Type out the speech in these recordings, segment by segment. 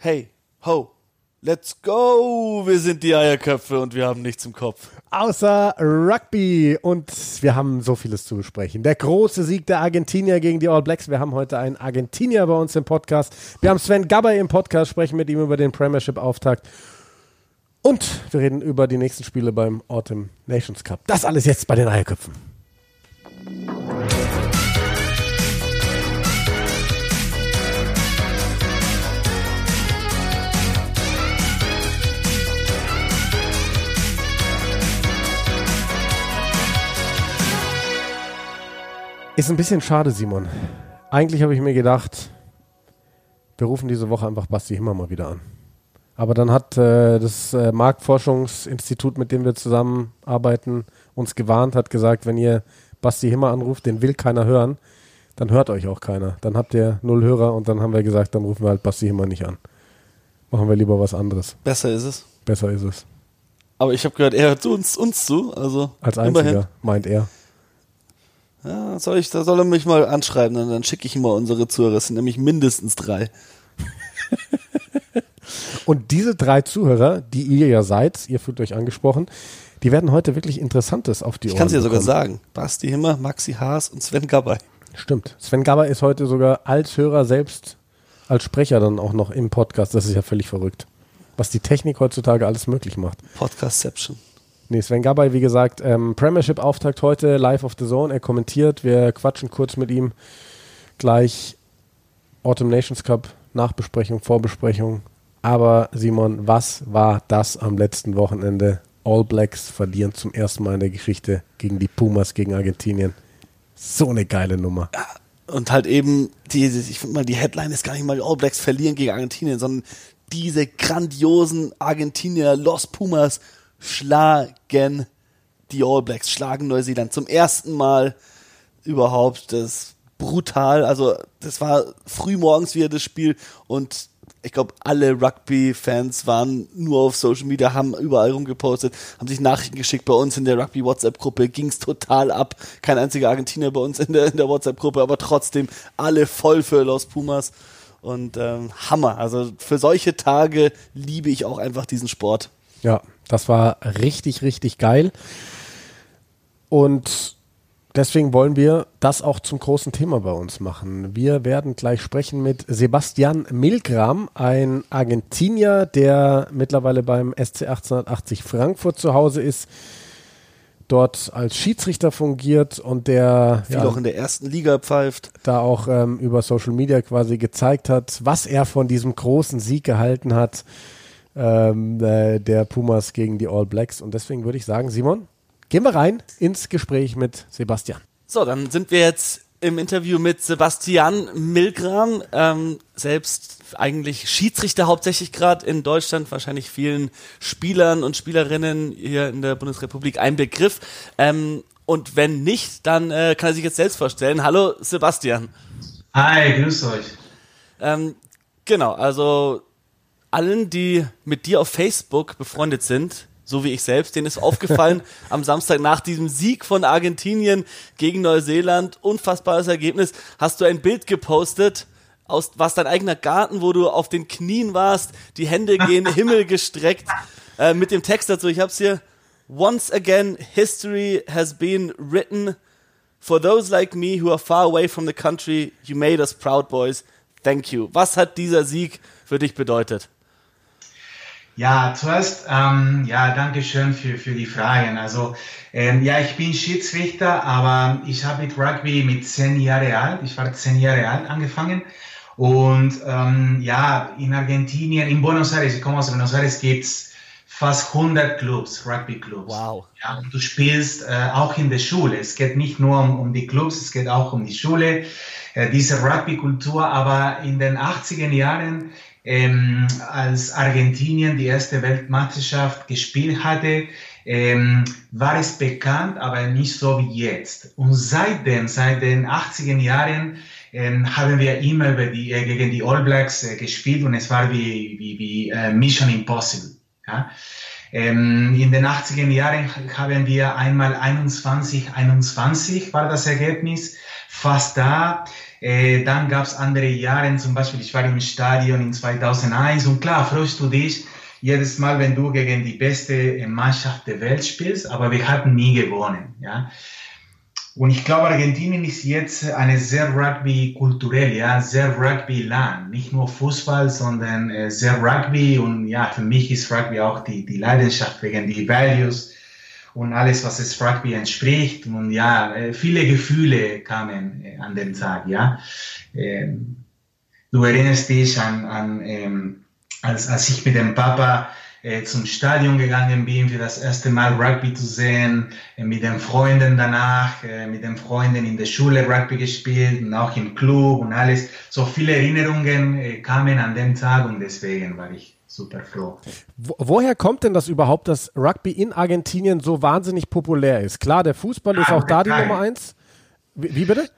Hey, ho, let's go! Wir sind die Eierköpfe und wir haben nichts im Kopf. Außer Rugby und wir haben so vieles zu besprechen. Der große Sieg der Argentinier gegen die All Blacks. Wir haben heute einen Argentinier bei uns im Podcast. Wir haben Sven Gabay im Podcast, sprechen mit ihm über den Premiership-Auftakt. Und wir reden über die nächsten Spiele beim Autumn Nations Cup. Das alles jetzt bei den Eierköpfen. Ist ein bisschen schade, Simon. Eigentlich habe ich mir gedacht, wir rufen diese Woche einfach Basti Himmer mal wieder an. Aber dann hat äh, das äh, Marktforschungsinstitut, mit dem wir zusammenarbeiten, uns gewarnt, hat gesagt, wenn ihr Basti Himmer anruft, den will keiner hören, dann hört euch auch keiner. Dann habt ihr null Hörer und dann haben wir gesagt, dann rufen wir halt Basti Himmer nicht an. Machen wir lieber was anderes. Besser ist es. Besser ist es. Aber ich habe gehört, er hört uns, uns zu. Also Als einziger, immerhin. meint er. Ja, soll ich, da soll er mich mal anschreiben, dann, dann schicke ich ihm mal unsere Zuhörer. Es sind nämlich mindestens drei. Und diese drei Zuhörer, die ihr ja seid, ihr fühlt euch angesprochen, die werden heute wirklich Interessantes auf die Ich Ohren kann es dir sogar sagen. Basti Himmer, Maxi Haas und Sven Gabay. Stimmt. Sven Gabber ist heute sogar als Hörer selbst, als Sprecher dann auch noch im Podcast. Das ist ja völlig verrückt. Was die Technik heutzutage alles möglich macht. Podcastception. Nee, Sven Gabay, wie gesagt, ähm, Premiership-Auftakt heute, live auf the Zone. Er kommentiert. Wir quatschen kurz mit ihm. Gleich Autumn Nations Cup, Nachbesprechung, Vorbesprechung. Aber Simon, was war das am letzten Wochenende? All Blacks verlieren zum ersten Mal in der Geschichte gegen die Pumas gegen Argentinien. So eine geile Nummer. Und halt eben, die, ich finde mal, die Headline ist gar nicht mal All Blacks verlieren gegen Argentinien, sondern diese grandiosen Argentinier Los Pumas schlagen die All Blacks, schlagen Neuseeland zum ersten Mal überhaupt. Das ist brutal. Also, das war früh morgens wieder das Spiel und ich glaube, alle Rugby-Fans waren nur auf Social Media, haben überall rumgepostet, haben sich Nachrichten geschickt. Bei uns in der Rugby-WhatsApp-Gruppe ging es total ab. Kein einziger Argentinier bei uns in der, in der WhatsApp-Gruppe, aber trotzdem alle voll für Los Pumas. Und ähm, Hammer. Also für solche Tage liebe ich auch einfach diesen Sport. Ja, das war richtig, richtig geil. Und deswegen wollen wir das auch zum großen Thema bei uns machen. Wir werden gleich sprechen mit Sebastian Milgram, ein Argentinier, der mittlerweile beim SC 1880 Frankfurt zu Hause ist, dort als Schiedsrichter fungiert und der Viel auch in der ersten Liga pfeift. da auch ähm, über Social Media quasi gezeigt hat, was er von diesem großen Sieg gehalten hat, ähm, äh, der Pumas gegen die All Blacks. Und deswegen würde ich sagen, Simon, gehen wir rein ins Gespräch mit Sebastian. So, dann sind wir jetzt im Interview mit Sebastian Milgram, ähm, selbst eigentlich Schiedsrichter hauptsächlich gerade in Deutschland, wahrscheinlich vielen Spielern und Spielerinnen hier in der Bundesrepublik ein Begriff. Ähm, und wenn nicht, dann äh, kann er sich jetzt selbst vorstellen. Hallo Sebastian. Hi, grüß euch. Ähm, genau, also allen, die mit dir auf Facebook befreundet sind, so wie ich selbst, denen ist aufgefallen, am Samstag nach diesem Sieg von Argentinien gegen Neuseeland, unfassbares Ergebnis, hast du ein Bild gepostet, aus was dein eigener Garten, wo du auf den Knien warst, die Hände gen Himmel gestreckt, äh, mit dem Text dazu, ich hab's hier, Once again, history has been written. For those like me who are far away from the country, you made us proud, boys. Thank you. Was hat dieser Sieg für dich bedeutet? Ja, zuerst, ähm, ja, danke schön für, für die Fragen. Also, ähm, ja, ich bin Schiedsrichter, aber ich habe mit Rugby mit zehn Jahre alt, ich war zehn Jahre alt angefangen. Und ähm, ja, in Argentinien, in Buenos Aires, ich komme aus Buenos Aires, gibt's fast 100 Clubs, Rugby-Clubs. Wow. Ja, und du spielst äh, auch in der Schule. Es geht nicht nur um, um die Clubs, es geht auch um die Schule, äh, diese Rugby-Kultur. Aber in den 80er Jahren, ähm, als Argentinien die erste Weltmeisterschaft gespielt hatte, ähm, war es bekannt, aber nicht so wie jetzt. Und seitdem, seit den 80er Jahren, ähm, haben wir immer die, äh, gegen die All Blacks äh, gespielt und es war wie, wie, wie äh, Mission Impossible. Ja? Ähm, in den 80er Jahren haben wir einmal 21, 21 war das Ergebnis, fast da. Äh, dann gab es andere Jahre, zum Beispiel ich war im Stadion in 2001 und klar freust du dich jedes Mal, wenn du gegen die beste Mannschaft der Welt spielst, aber wir hatten nie gewonnen. Ja? Und ich glaube, Argentinien ist jetzt eine sehr Rugby-kulturell, ja, sehr Rugby-Land. Nicht nur Fußball, sondern äh, sehr Rugby. Und ja, für mich ist Rugby auch die, die Leidenschaft wegen die Values und alles, was es Rugby entspricht. Und ja, äh, viele Gefühle kamen äh, an den Tag, ja. Ähm, du erinnerst dich an, an ähm, als, als ich mit dem Papa äh, zum Stadion gegangen bin, für das erste Mal Rugby zu sehen, mit den Freunden danach, mit den Freunden in der Schule Rugby gespielt und auch im Club und alles. So viele Erinnerungen kamen an dem Tag und deswegen war ich super froh. Wo, woher kommt denn das überhaupt, dass Rugby in Argentinien so wahnsinnig populär ist? Klar, der Fußball ist ah, auch da die Nummer eins. Wie, wie, bitte?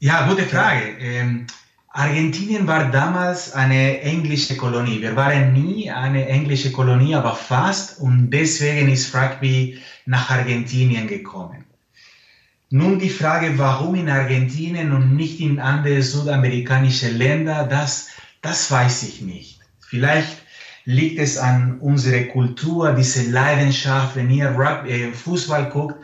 Ja, gute Frage. Ähm, Argentinien war damals eine englische Kolonie. Wir waren nie eine englische Kolonie, aber fast. Und deswegen ist Rugby nach Argentinien gekommen. Nun die Frage, warum in Argentinien und nicht in andere südamerikanische Länder, das, das weiß ich nicht. Vielleicht liegt es an unserer Kultur, diese Leidenschaft, wenn ihr Rugby, äh, Fußball guckt,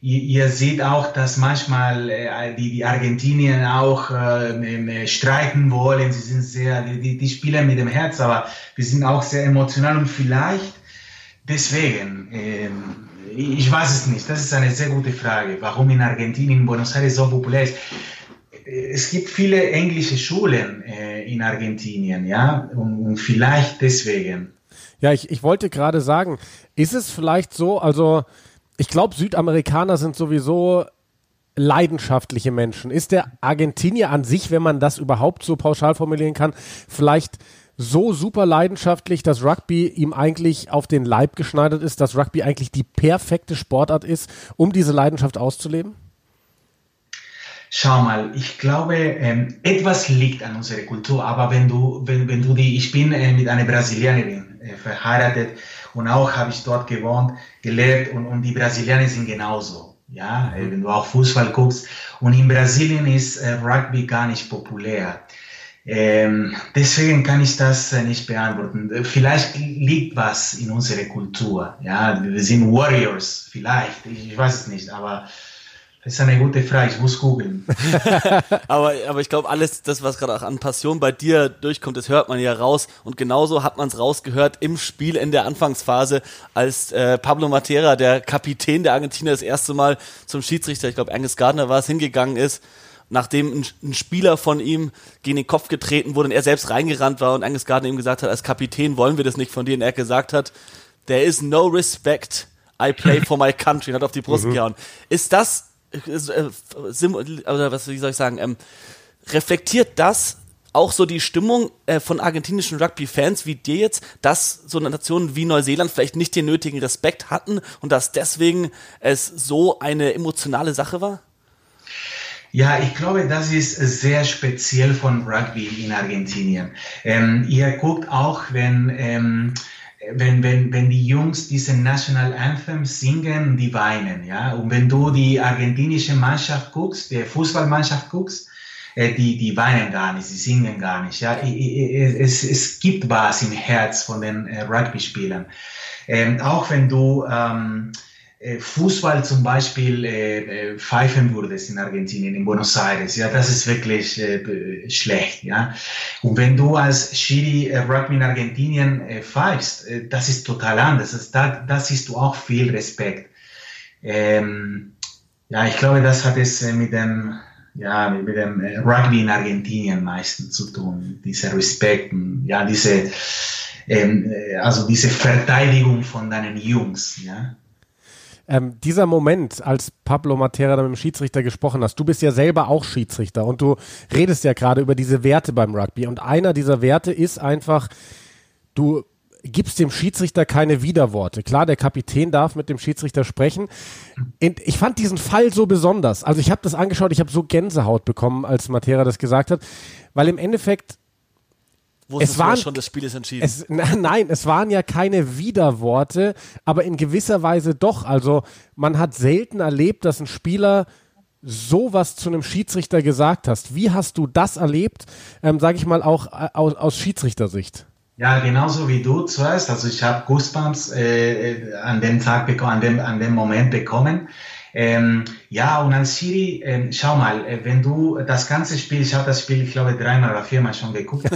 ihr, seht auch, dass manchmal äh, die, die Argentinier auch äh, streiten wollen. Sie sind sehr, die, die spielen mit dem Herz, aber wir sind auch sehr emotional und vielleicht deswegen, äh, ich weiß es nicht. Das ist eine sehr gute Frage, warum in Argentinien, in Buenos Aires so populär ist. Es gibt viele englische Schulen äh, in Argentinien, ja, und, vielleicht deswegen. Ja, ich, ich wollte gerade sagen, ist es vielleicht so, also ich glaube, Südamerikaner sind sowieso leidenschaftliche Menschen. Ist der Argentinier an sich, wenn man das überhaupt so pauschal formulieren kann, vielleicht so super leidenschaftlich, dass Rugby ihm eigentlich auf den Leib geschneidert ist, dass Rugby eigentlich die perfekte Sportart ist, um diese Leidenschaft auszuleben? Schau mal, ich glaube, ähm, etwas liegt an unserer Kultur, aber wenn du, wenn, wenn du die, ich bin äh, mit einer Brasilianerin äh, verheiratet, und auch habe ich dort gewohnt, gelebt und, und die Brasilianer sind genauso. Ja, äh, wenn du auch Fußball guckst. Und in Brasilien ist äh, Rugby gar nicht populär. Ähm, deswegen kann ich das äh, nicht beantworten. Vielleicht liegt was in unserer Kultur. Ja, wir sind Warriors, vielleicht. Ich, ich weiß es nicht, aber das ist eine gute Frage, ich muss googeln. aber, aber ich glaube, alles, das, was gerade auch an Passion bei dir durchkommt, das hört man ja raus. Und genauso hat man es rausgehört im Spiel in der Anfangsphase, als äh, Pablo Matera, der Kapitän der Argentinier, das erste Mal zum Schiedsrichter, ich glaube, Angus Gardner war es, hingegangen ist nachdem ein, ein, Spieler von ihm gegen den Kopf getreten wurde und er selbst reingerannt war und Angus Gardner ihm gesagt hat, als Kapitän wollen wir das nicht von dir und er gesagt hat, there is no respect, I play for my country und hat auf die Brust mhm. gehauen. Ist das oder was wie soll ich sagen, ähm, reflektiert das auch so die Stimmung äh, von argentinischen Rugby-Fans wie dir jetzt, dass so Nationen wie Neuseeland vielleicht nicht den nötigen Respekt hatten und dass deswegen es so eine emotionale Sache war? Ja, ich glaube, das ist sehr speziell von Rugby in Argentinien. Ähm, ihr guckt auch, wenn ähm, wenn, wenn, wenn die Jungs diesen National Anthem singen, die weinen, ja. Und wenn du die argentinische Mannschaft guckst, die Fußballmannschaft guckst, äh, die, die weinen gar nicht, sie singen gar nicht, ja. Es, es gibt was im Herz von den äh, Rugby-Spielern. Ähm, auch wenn du, ähm, äh, Fußball zum Beispiel äh, pfeifen würdest in Argentinien, in Buenos Aires, ja, das ist wirklich äh, schlecht, ja. Und wenn du als Schiri äh, Rugby in Argentinien äh, pfeifst, äh, das ist total anders. Das, da, da siehst du auch viel Respekt. Ähm, ja, ich glaube, das hat es mit dem, ja, mit, dem Rugby in Argentinien meistens zu tun. Dieser Respekt, ja, diese, ähm, äh, also diese Verteidigung von deinen Jungs, ja. Ähm, dieser Moment, als Pablo Matera mit dem Schiedsrichter gesprochen hast, du bist ja selber auch Schiedsrichter und du redest ja gerade über diese Werte beim Rugby und einer dieser Werte ist einfach, du gibst dem Schiedsrichter keine Widerworte. Klar, der Kapitän darf mit dem Schiedsrichter sprechen. Ich fand diesen Fall so besonders. Also ich habe das angeschaut, ich habe so Gänsehaut bekommen, als Matera das gesagt hat, weil im Endeffekt es waren, schon, das Spiel ist entschieden. Es, nein, es waren ja keine Widerworte, aber in gewisser Weise doch. Also man hat selten erlebt, dass ein Spieler sowas zu einem Schiedsrichter gesagt hast. Wie hast du das erlebt, ähm, sage ich mal, auch äh, aus, aus Schiedsrichtersicht? Ja, genauso wie du zuerst. Also ich habe Goosebumps äh, äh, an dem Tag an dem, an dem Moment bekommen. Ähm, ja, und als Schiri, äh, schau mal, äh, wenn du das ganze Spiel, ich habe das Spiel, ich glaube, dreimal oder viermal schon geguckt.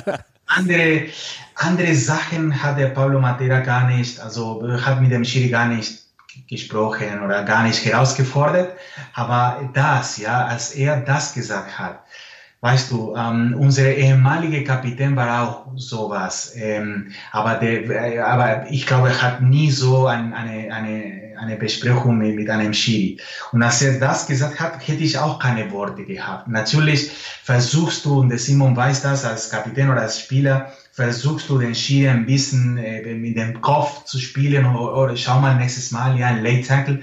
andere, andere Sachen hat der Pablo Matera gar nicht, also hat mit dem Schiri gar nicht gesprochen oder gar nicht herausgefordert. Aber das, ja, als er das gesagt hat, weißt du, ähm, unser ehemaliger Kapitän war auch sowas. Ähm, aber, der, äh, aber ich glaube, er hat nie so ein, eine, eine, eine Besprechung mit, mit einem Schiri. Und als er das gesagt hat, hätte ich auch keine Worte gehabt. Natürlich versuchst du, und Simon weiß das als Kapitän oder als Spieler, versuchst du den Schiri ein bisschen äh, mit dem Kopf zu spielen oder, oder schau mal nächstes Mal, ja, ein Late Tackle.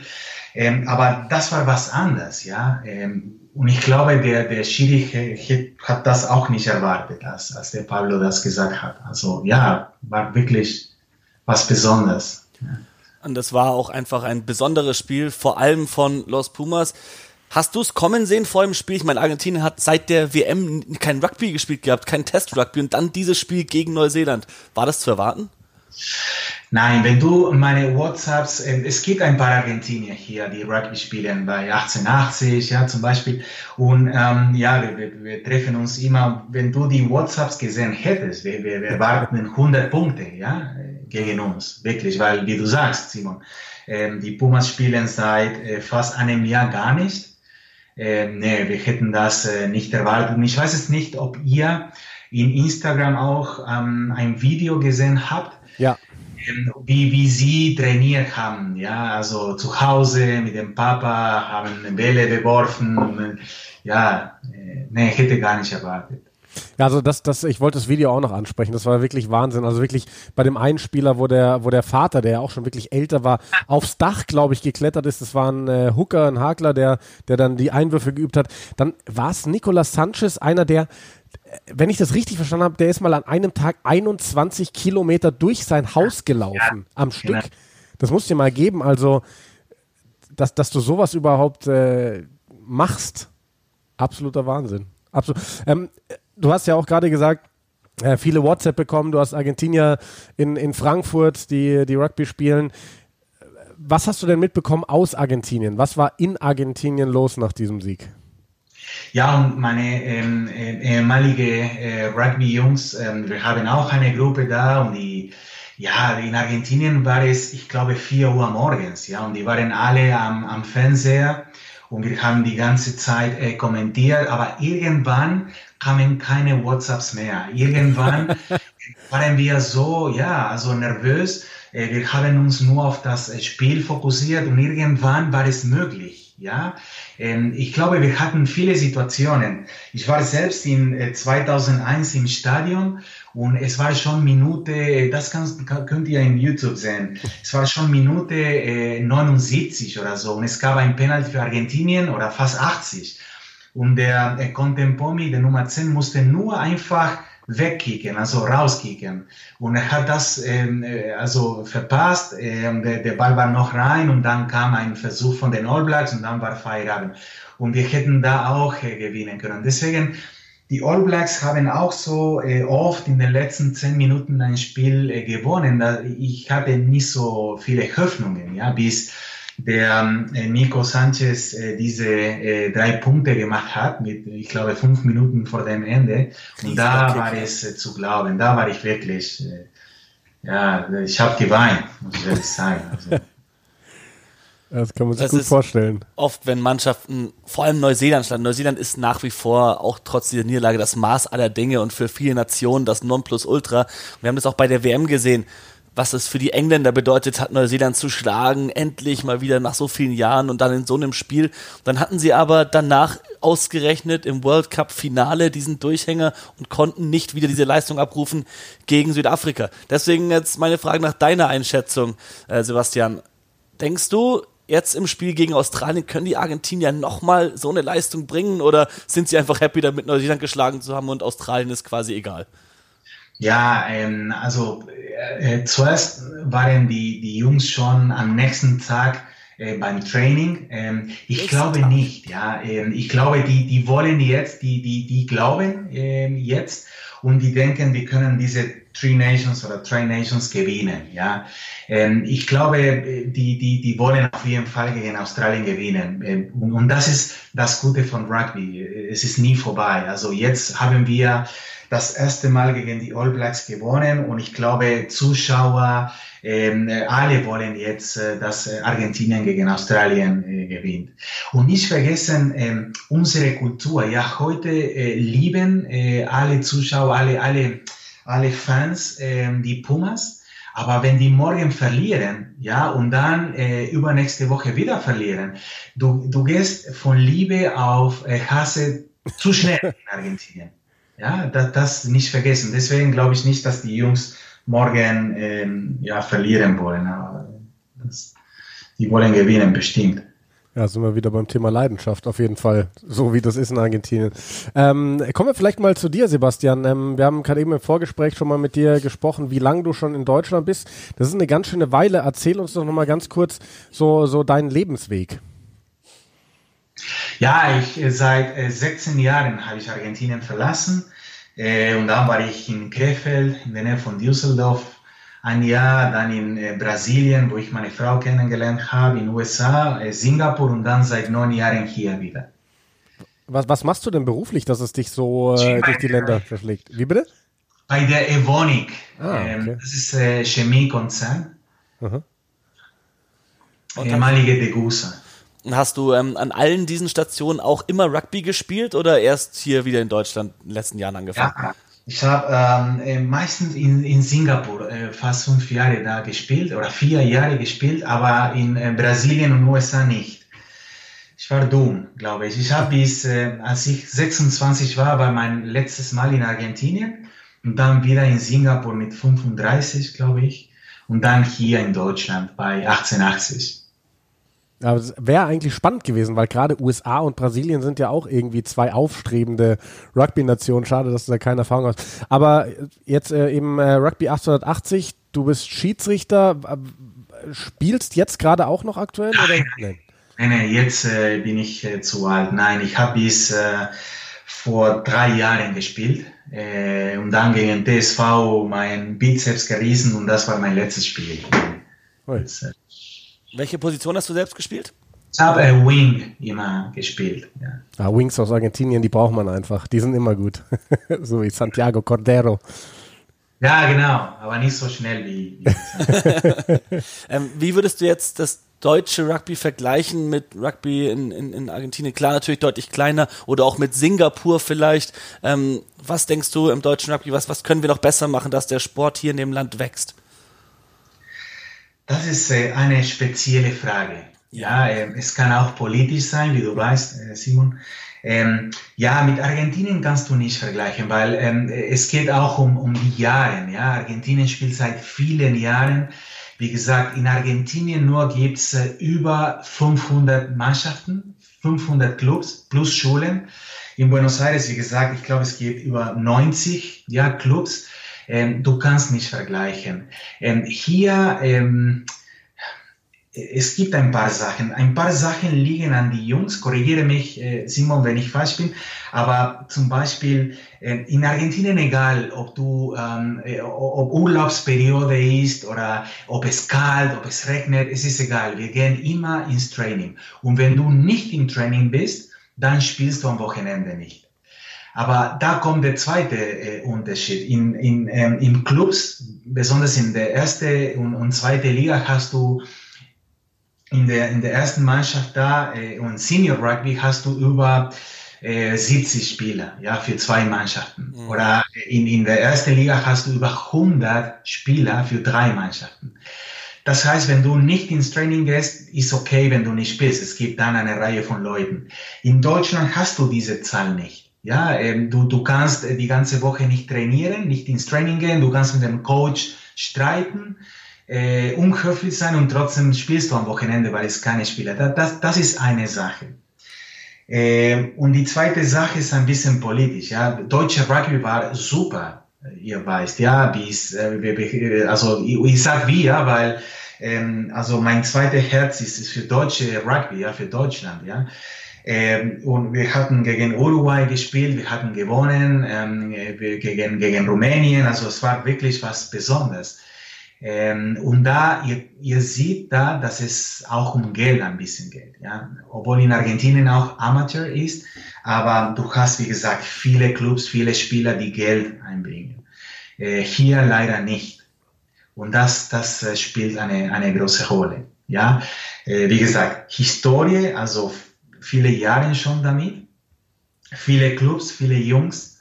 Ähm, aber das war was anderes, ja. Ähm, und ich glaube, der, der Schiri hat das auch nicht erwartet, als, als der Pablo das gesagt hat. Also ja, war wirklich was Besonderes. Und das war auch einfach ein besonderes Spiel, vor allem von Los Pumas. Hast du es kommen sehen vor dem Spiel? Ich meine, Argentinien hat seit der WM kein Rugby gespielt gehabt, kein Test-Rugby und dann dieses Spiel gegen Neuseeland. War das zu erwarten? Nein, wenn du meine WhatsApps, äh, es gibt ein paar Argentinier hier, die Rugby spielen bei 1880, ja, zum Beispiel. Und ähm, ja, wir, wir, wir, treffen uns immer, wenn du die WhatsApps gesehen hättest, wir, wir, wir warten 100 Punkte, ja, gegen uns, wirklich, weil, wie du sagst, Simon, ähm, die Pumas spielen seit äh, fast einem Jahr gar nicht. Ähm, nee, wir hätten das äh, nicht erwartet. Und ich weiß es nicht, ob ihr in Instagram auch ähm, ein Video gesehen habt. Ja ähm, wie, wie sie trainiert haben, ja, also zu Hause mit dem Papa, haben Bälle geworfen, ja, äh, nee, hätte gar nicht erwartet. Ja, also das, das, ich wollte das Video auch noch ansprechen. Das war wirklich Wahnsinn. Also wirklich bei dem einen Spieler, wo der, wo der Vater, der ja auch schon wirklich älter war, aufs Dach, glaube ich, geklettert ist. Das war ein äh, Hooker, ein Hakler, der, der dann die Einwürfe geübt hat. Dann war es Nicolas Sanchez, einer der, wenn ich das richtig verstanden habe, der ist mal an einem Tag 21 Kilometer durch sein Haus gelaufen ja, am Stück. Genau. Das muss dir mal geben. Also, dass, dass du sowas überhaupt äh, machst, absoluter Wahnsinn. Absolut. Ähm, du hast ja auch gerade gesagt, äh, viele WhatsApp bekommen. Du hast Argentinier in, in Frankfurt, die, die Rugby spielen. Was hast du denn mitbekommen aus Argentinien? Was war in Argentinien los nach diesem Sieg? Ja, und meine ähm, äh, ehemalige äh, Rugby-Jungs, ähm, wir haben auch eine Gruppe da und die, ja, in Argentinien war es, ich glaube, 4 Uhr morgens, ja, und die waren alle am, am Fernseher und wir haben die ganze Zeit äh, kommentiert, aber irgendwann kamen keine WhatsApps mehr. Irgendwann waren wir so, ja, also nervös. Äh, wir haben uns nur auf das äh, Spiel fokussiert und irgendwann war es möglich. Ja, ähm, ich glaube, wir hatten viele Situationen. Ich war selbst in 2001 äh, im Stadion und es war schon Minute, äh, das kannst, könnt ihr in YouTube sehen, es war schon Minute 79 äh, oder so und es gab ein Penalty für Argentinien oder fast 80. Und der Contempomi, der Nummer 10, musste nur einfach wegkicken, also rauskicken. Und er hat das ähm, äh, also verpasst. Ähm, der, der, Ball war noch rein und dann kam ein Versuch von den All Blacks und dann war Feierabend. Und wir hätten da auch äh, gewinnen können. Deswegen, die All Blacks haben auch so äh, oft in den letzten zehn Minuten ein Spiel äh, gewonnen. Ich hatte nicht so viele Hoffnungen, ja, bis der äh, Nico Sanchez äh, diese äh, drei Punkte gemacht hat, mit, ich glaube, fünf Minuten vor dem Ende. Und da war es zu glauben, da war ich wirklich, ja, ich habe geweint, muss ich ehrlich sagen. Also, das kann man sich das gut vorstellen. Oft, wenn Mannschaften, vor allem Neuseeland stand. Neuseeland ist nach wie vor, auch trotz dieser Niederlage, das Maß aller Dinge und für viele Nationen das Nonplusultra. Wir haben das auch bei der WM gesehen was es für die Engländer bedeutet hat, Neuseeland zu schlagen, endlich mal wieder nach so vielen Jahren und dann in so einem Spiel. Dann hatten sie aber danach ausgerechnet im World Cup Finale diesen Durchhänger und konnten nicht wieder diese Leistung abrufen gegen Südafrika. Deswegen jetzt meine Frage nach deiner Einschätzung, äh, Sebastian. Denkst du, jetzt im Spiel gegen Australien können die Argentinier nochmal so eine Leistung bringen oder sind sie einfach happy damit, Neuseeland geschlagen zu haben und Australien ist quasi egal? Ja, ähm, also äh, zuerst waren die, die Jungs schon am nächsten Tag äh, beim Training. Ähm, ich glaube nicht, ja. Ähm, ich glaube, die, die wollen jetzt, die, die, die glauben ähm, jetzt und die denken, wir können diese Three Nations oder Tri Nations gewinnen, ja. Ähm, ich glaube, die, die, die wollen auf jeden Fall gegen Australien gewinnen. Ähm, und, und das ist das Gute von Rugby. Es ist nie vorbei. Also jetzt haben wir das erste Mal gegen die All Blacks gewonnen und ich glaube, Zuschauer, ähm, alle wollen jetzt, äh, dass äh, Argentinien gegen Australien äh, gewinnt. Und nicht vergessen, ähm, unsere Kultur. Ja, heute äh, lieben äh, alle Zuschauer, alle, alle, alle Fans ähm, die Pumas. Aber wenn die morgen verlieren, ja, und dann äh, übernächste Woche wieder verlieren, du, du gehst von Liebe auf äh, Hasse zu schnell in Argentinien. Ja, das, das nicht vergessen. Deswegen glaube ich nicht, dass die Jungs morgen ähm, ja, verlieren wollen. Aber das, die wollen gewinnen, bestimmt. Ja, sind wir wieder beim Thema Leidenschaft, auf jeden Fall, so wie das ist in Argentinien. Ähm, kommen wir vielleicht mal zu dir, Sebastian. Ähm, wir haben gerade eben im Vorgespräch schon mal mit dir gesprochen, wie lange du schon in Deutschland bist. Das ist eine ganz schöne Weile. Erzähl uns doch noch mal ganz kurz so, so deinen Lebensweg. Ja, ich äh, seit äh, 16 Jahren habe ich Argentinien verlassen äh, und dann war ich in Krefeld in der Nähe von Düsseldorf ein Jahr, dann in äh, Brasilien, wo ich meine Frau kennengelernt habe, in USA, äh, Singapur und dann seit neun Jahren hier wieder. Was, was machst du denn beruflich, dass es dich so äh, durch die Länder verschlägt? Wie bitte? Bei der Evonik. Ah, ähm, okay. das ist äh, Chemiekonzern. Mhm. Ehemalige Degussa. Hast du ähm, an allen diesen Stationen auch immer Rugby gespielt oder erst hier wieder in Deutschland in den letzten Jahren angefangen? Ja, ich habe ähm, äh, meistens in, in Singapur äh, fast fünf Jahre da gespielt oder vier Jahre gespielt, aber in äh, Brasilien und USA nicht. Ich war dumm, glaube ich. Ich habe bis, äh, als ich 26 war, war mein letztes Mal in Argentinien und dann wieder in Singapur mit 35, glaube ich, und dann hier in Deutschland bei 1880. Aber es wäre eigentlich spannend gewesen, weil gerade USA und Brasilien sind ja auch irgendwie zwei aufstrebende Rugby-Nationen. Schade, dass du da keine Erfahrung hast. Aber jetzt äh, eben äh, Rugby 880, du bist Schiedsrichter, äh, spielst jetzt gerade auch noch aktuell? Nein, oder? Nein. nein, nein jetzt äh, bin ich äh, zu alt. Nein, ich habe bis äh, vor drei Jahren gespielt und dann gegen TSV mein Bizeps gerissen und das war mein letztes Spiel. Das, welche Position hast du selbst gespielt? Ich habe äh, Wing immer gespielt. Ja. Ah, Wings aus Argentinien, die braucht man einfach. Die sind immer gut. so wie Santiago Cordero. Ja, genau, aber nicht so schnell wie. Wie, ähm, wie würdest du jetzt das deutsche Rugby vergleichen mit Rugby in, in, in Argentinien? Klar, natürlich deutlich kleiner oder auch mit Singapur vielleicht. Ähm, was denkst du im deutschen Rugby? Was, was können wir noch besser machen, dass der Sport hier in dem Land wächst? Das ist äh, eine spezielle Frage. Ja, äh, es kann auch politisch sein, wie du weißt, äh, Simon. Ähm, ja, mit Argentinien kannst du nicht vergleichen, weil ähm, es geht auch um, um die Jahre. Ja, Argentinien spielt seit vielen Jahren. Wie gesagt, in Argentinien nur gibt es äh, über 500 Mannschaften, 500 Clubs plus Schulen. In Buenos Aires, wie gesagt, ich glaube, es gibt über 90 ja, Clubs. Ähm, du kannst nicht vergleichen. Ähm, hier, ähm, es gibt ein paar Sachen. Ein paar Sachen liegen an die Jungs. Korrigiere mich, äh, Simon, wenn ich falsch bin. Aber zum Beispiel äh, in Argentinien, egal ob du, ähm, äh, ob Urlaubsperiode ist oder ob es kalt, ob es regnet, es ist egal. Wir gehen immer ins Training. Und wenn du nicht im Training bist, dann spielst du am Wochenende nicht. Aber da kommt der zweite äh, Unterschied. In, in, ähm, in Clubs, besonders in der ersten und, und zweiten Liga, hast du in der, in der ersten Mannschaft da äh, und Senior Rugby hast du über äh, 70 Spieler ja, für zwei Mannschaften. Mhm. Oder in, in der ersten Liga hast du über 100 Spieler für drei Mannschaften. Das heißt, wenn du nicht ins Training gehst, ist okay, wenn du nicht spielst. Es gibt dann eine Reihe von Leuten. In Deutschland hast du diese Zahl nicht. Ja, ähm, du, du kannst die ganze Woche nicht trainieren, nicht ins Training gehen, du kannst mit dem Coach streiten, äh, unhöflich sein und trotzdem spielst du am Wochenende, weil es keine Spieler. Das, das, das ist eine Sache. Äh, und die zweite Sache ist ein bisschen politisch. Ja, deutsche Rugby war super ihr weißt, ja, bis, äh, also ich, ich sag wir, weil ähm, also mein zweites Herz ist, ist für deutsche Rugby, ja, für Deutschland, ja. Ähm, und wir hatten gegen Uruguay gespielt, wir hatten gewonnen, ähm, gegen, gegen Rumänien, also es war wirklich was Besonderes. Ähm, und da, ihr, ihr seht da, dass es auch um Geld ein bisschen geht, ja. Obwohl in Argentinien auch Amateur ist, aber du hast, wie gesagt, viele Clubs, viele Spieler, die Geld einbringen. Äh, hier leider nicht. Und das, das äh, spielt eine, eine große Rolle. Ja, äh, wie gesagt, Historie, also viele Jahre schon damit, viele Clubs, viele Jungs,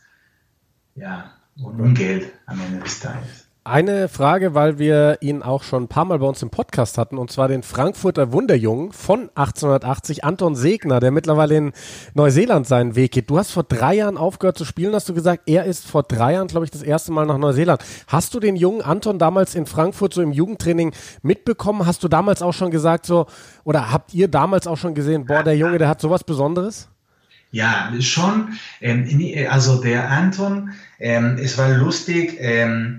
ja, und, und Geld am Ende des Tages. Eine Frage, weil wir ihn auch schon ein paar Mal bei uns im Podcast hatten, und zwar den Frankfurter Wunderjungen von 1880, Anton Segner, der mittlerweile in Neuseeland seinen Weg geht. Du hast vor drei Jahren aufgehört zu spielen, hast du gesagt, er ist vor drei Jahren, glaube ich, das erste Mal nach Neuseeland. Hast du den jungen Anton damals in Frankfurt so im Jugendtraining mitbekommen? Hast du damals auch schon gesagt, so, oder habt ihr damals auch schon gesehen, boah, der Junge, der hat sowas Besonderes? Ja, schon. Ähm, also der Anton, ähm, es war lustig. Ähm,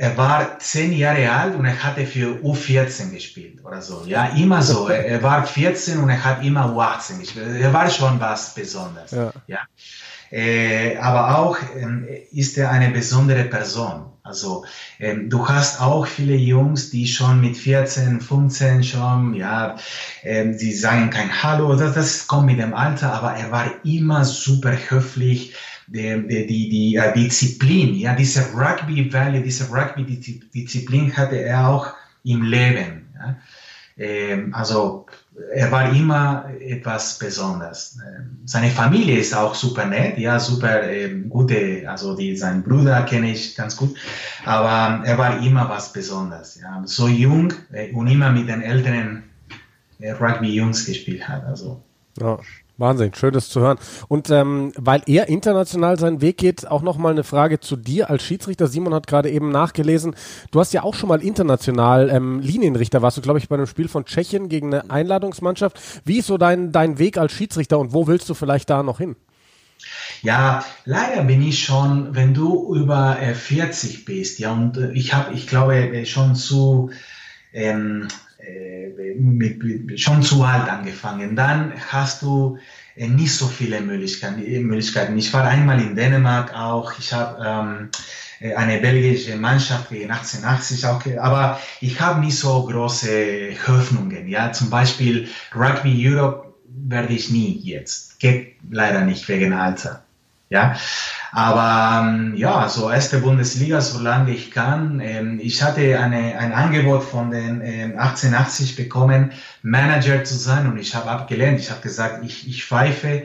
er war zehn Jahre alt und er hatte für U14 gespielt oder so. Ja, immer so. Er war 14 und er hat immer U18 gespielt. Er war schon was Besonderes. Ja. ja. Äh, aber auch ähm, ist er eine besondere Person. Also ähm, du hast auch viele Jungs, die schon mit 14, 15 schon, ja, ähm, die sagen kein Hallo, das, das kommt mit dem Alter, aber er war immer super höflich, die, die, die, äh, Disziplin, ja, diese Rugby-Welle, diese Rugby-Disziplin hatte er auch im Leben. Ja. Ähm, also er war immer etwas Besonderes. Ähm, seine Familie ist auch super nett, ja, super ähm, gute, also die, seinen Bruder kenne ich ganz gut, aber er war immer was Besonderes, ja, so jung äh, und immer mit den älteren äh, Rugby-Jungs gespielt hat, also. Ja. Wahnsinn, schön das zu hören. Und ähm, weil er international seinen Weg geht, auch nochmal eine Frage zu dir als Schiedsrichter. Simon hat gerade eben nachgelesen, du hast ja auch schon mal international ähm, Linienrichter, warst du, glaube ich, bei einem Spiel von Tschechien gegen eine Einladungsmannschaft. Wie ist so dein, dein Weg als Schiedsrichter und wo willst du vielleicht da noch hin? Ja, leider bin ich schon, wenn du über äh, 40 bist, ja, und äh, ich habe, ich glaube, äh, schon zu ähm, äh, schon zu alt angefangen. Dann hast du äh, nicht so viele Möglichkeiten. Möglichkeiten. Ich war einmal in Dänemark auch. Ich habe ähm, äh, eine belgische Mannschaft gegen 1880 auch, aber ich habe nicht so große Hoffnungen. Ja, zum Beispiel Rugby Europe werde ich nie jetzt. Geht leider nicht wegen Alter. Ja, aber ähm, ja, so erste Bundesliga, solange ich kann. Ähm, ich hatte eine, ein Angebot von den ähm, 1880 bekommen, Manager zu sein und ich habe abgelehnt. Ich habe gesagt, ich, ich pfeife,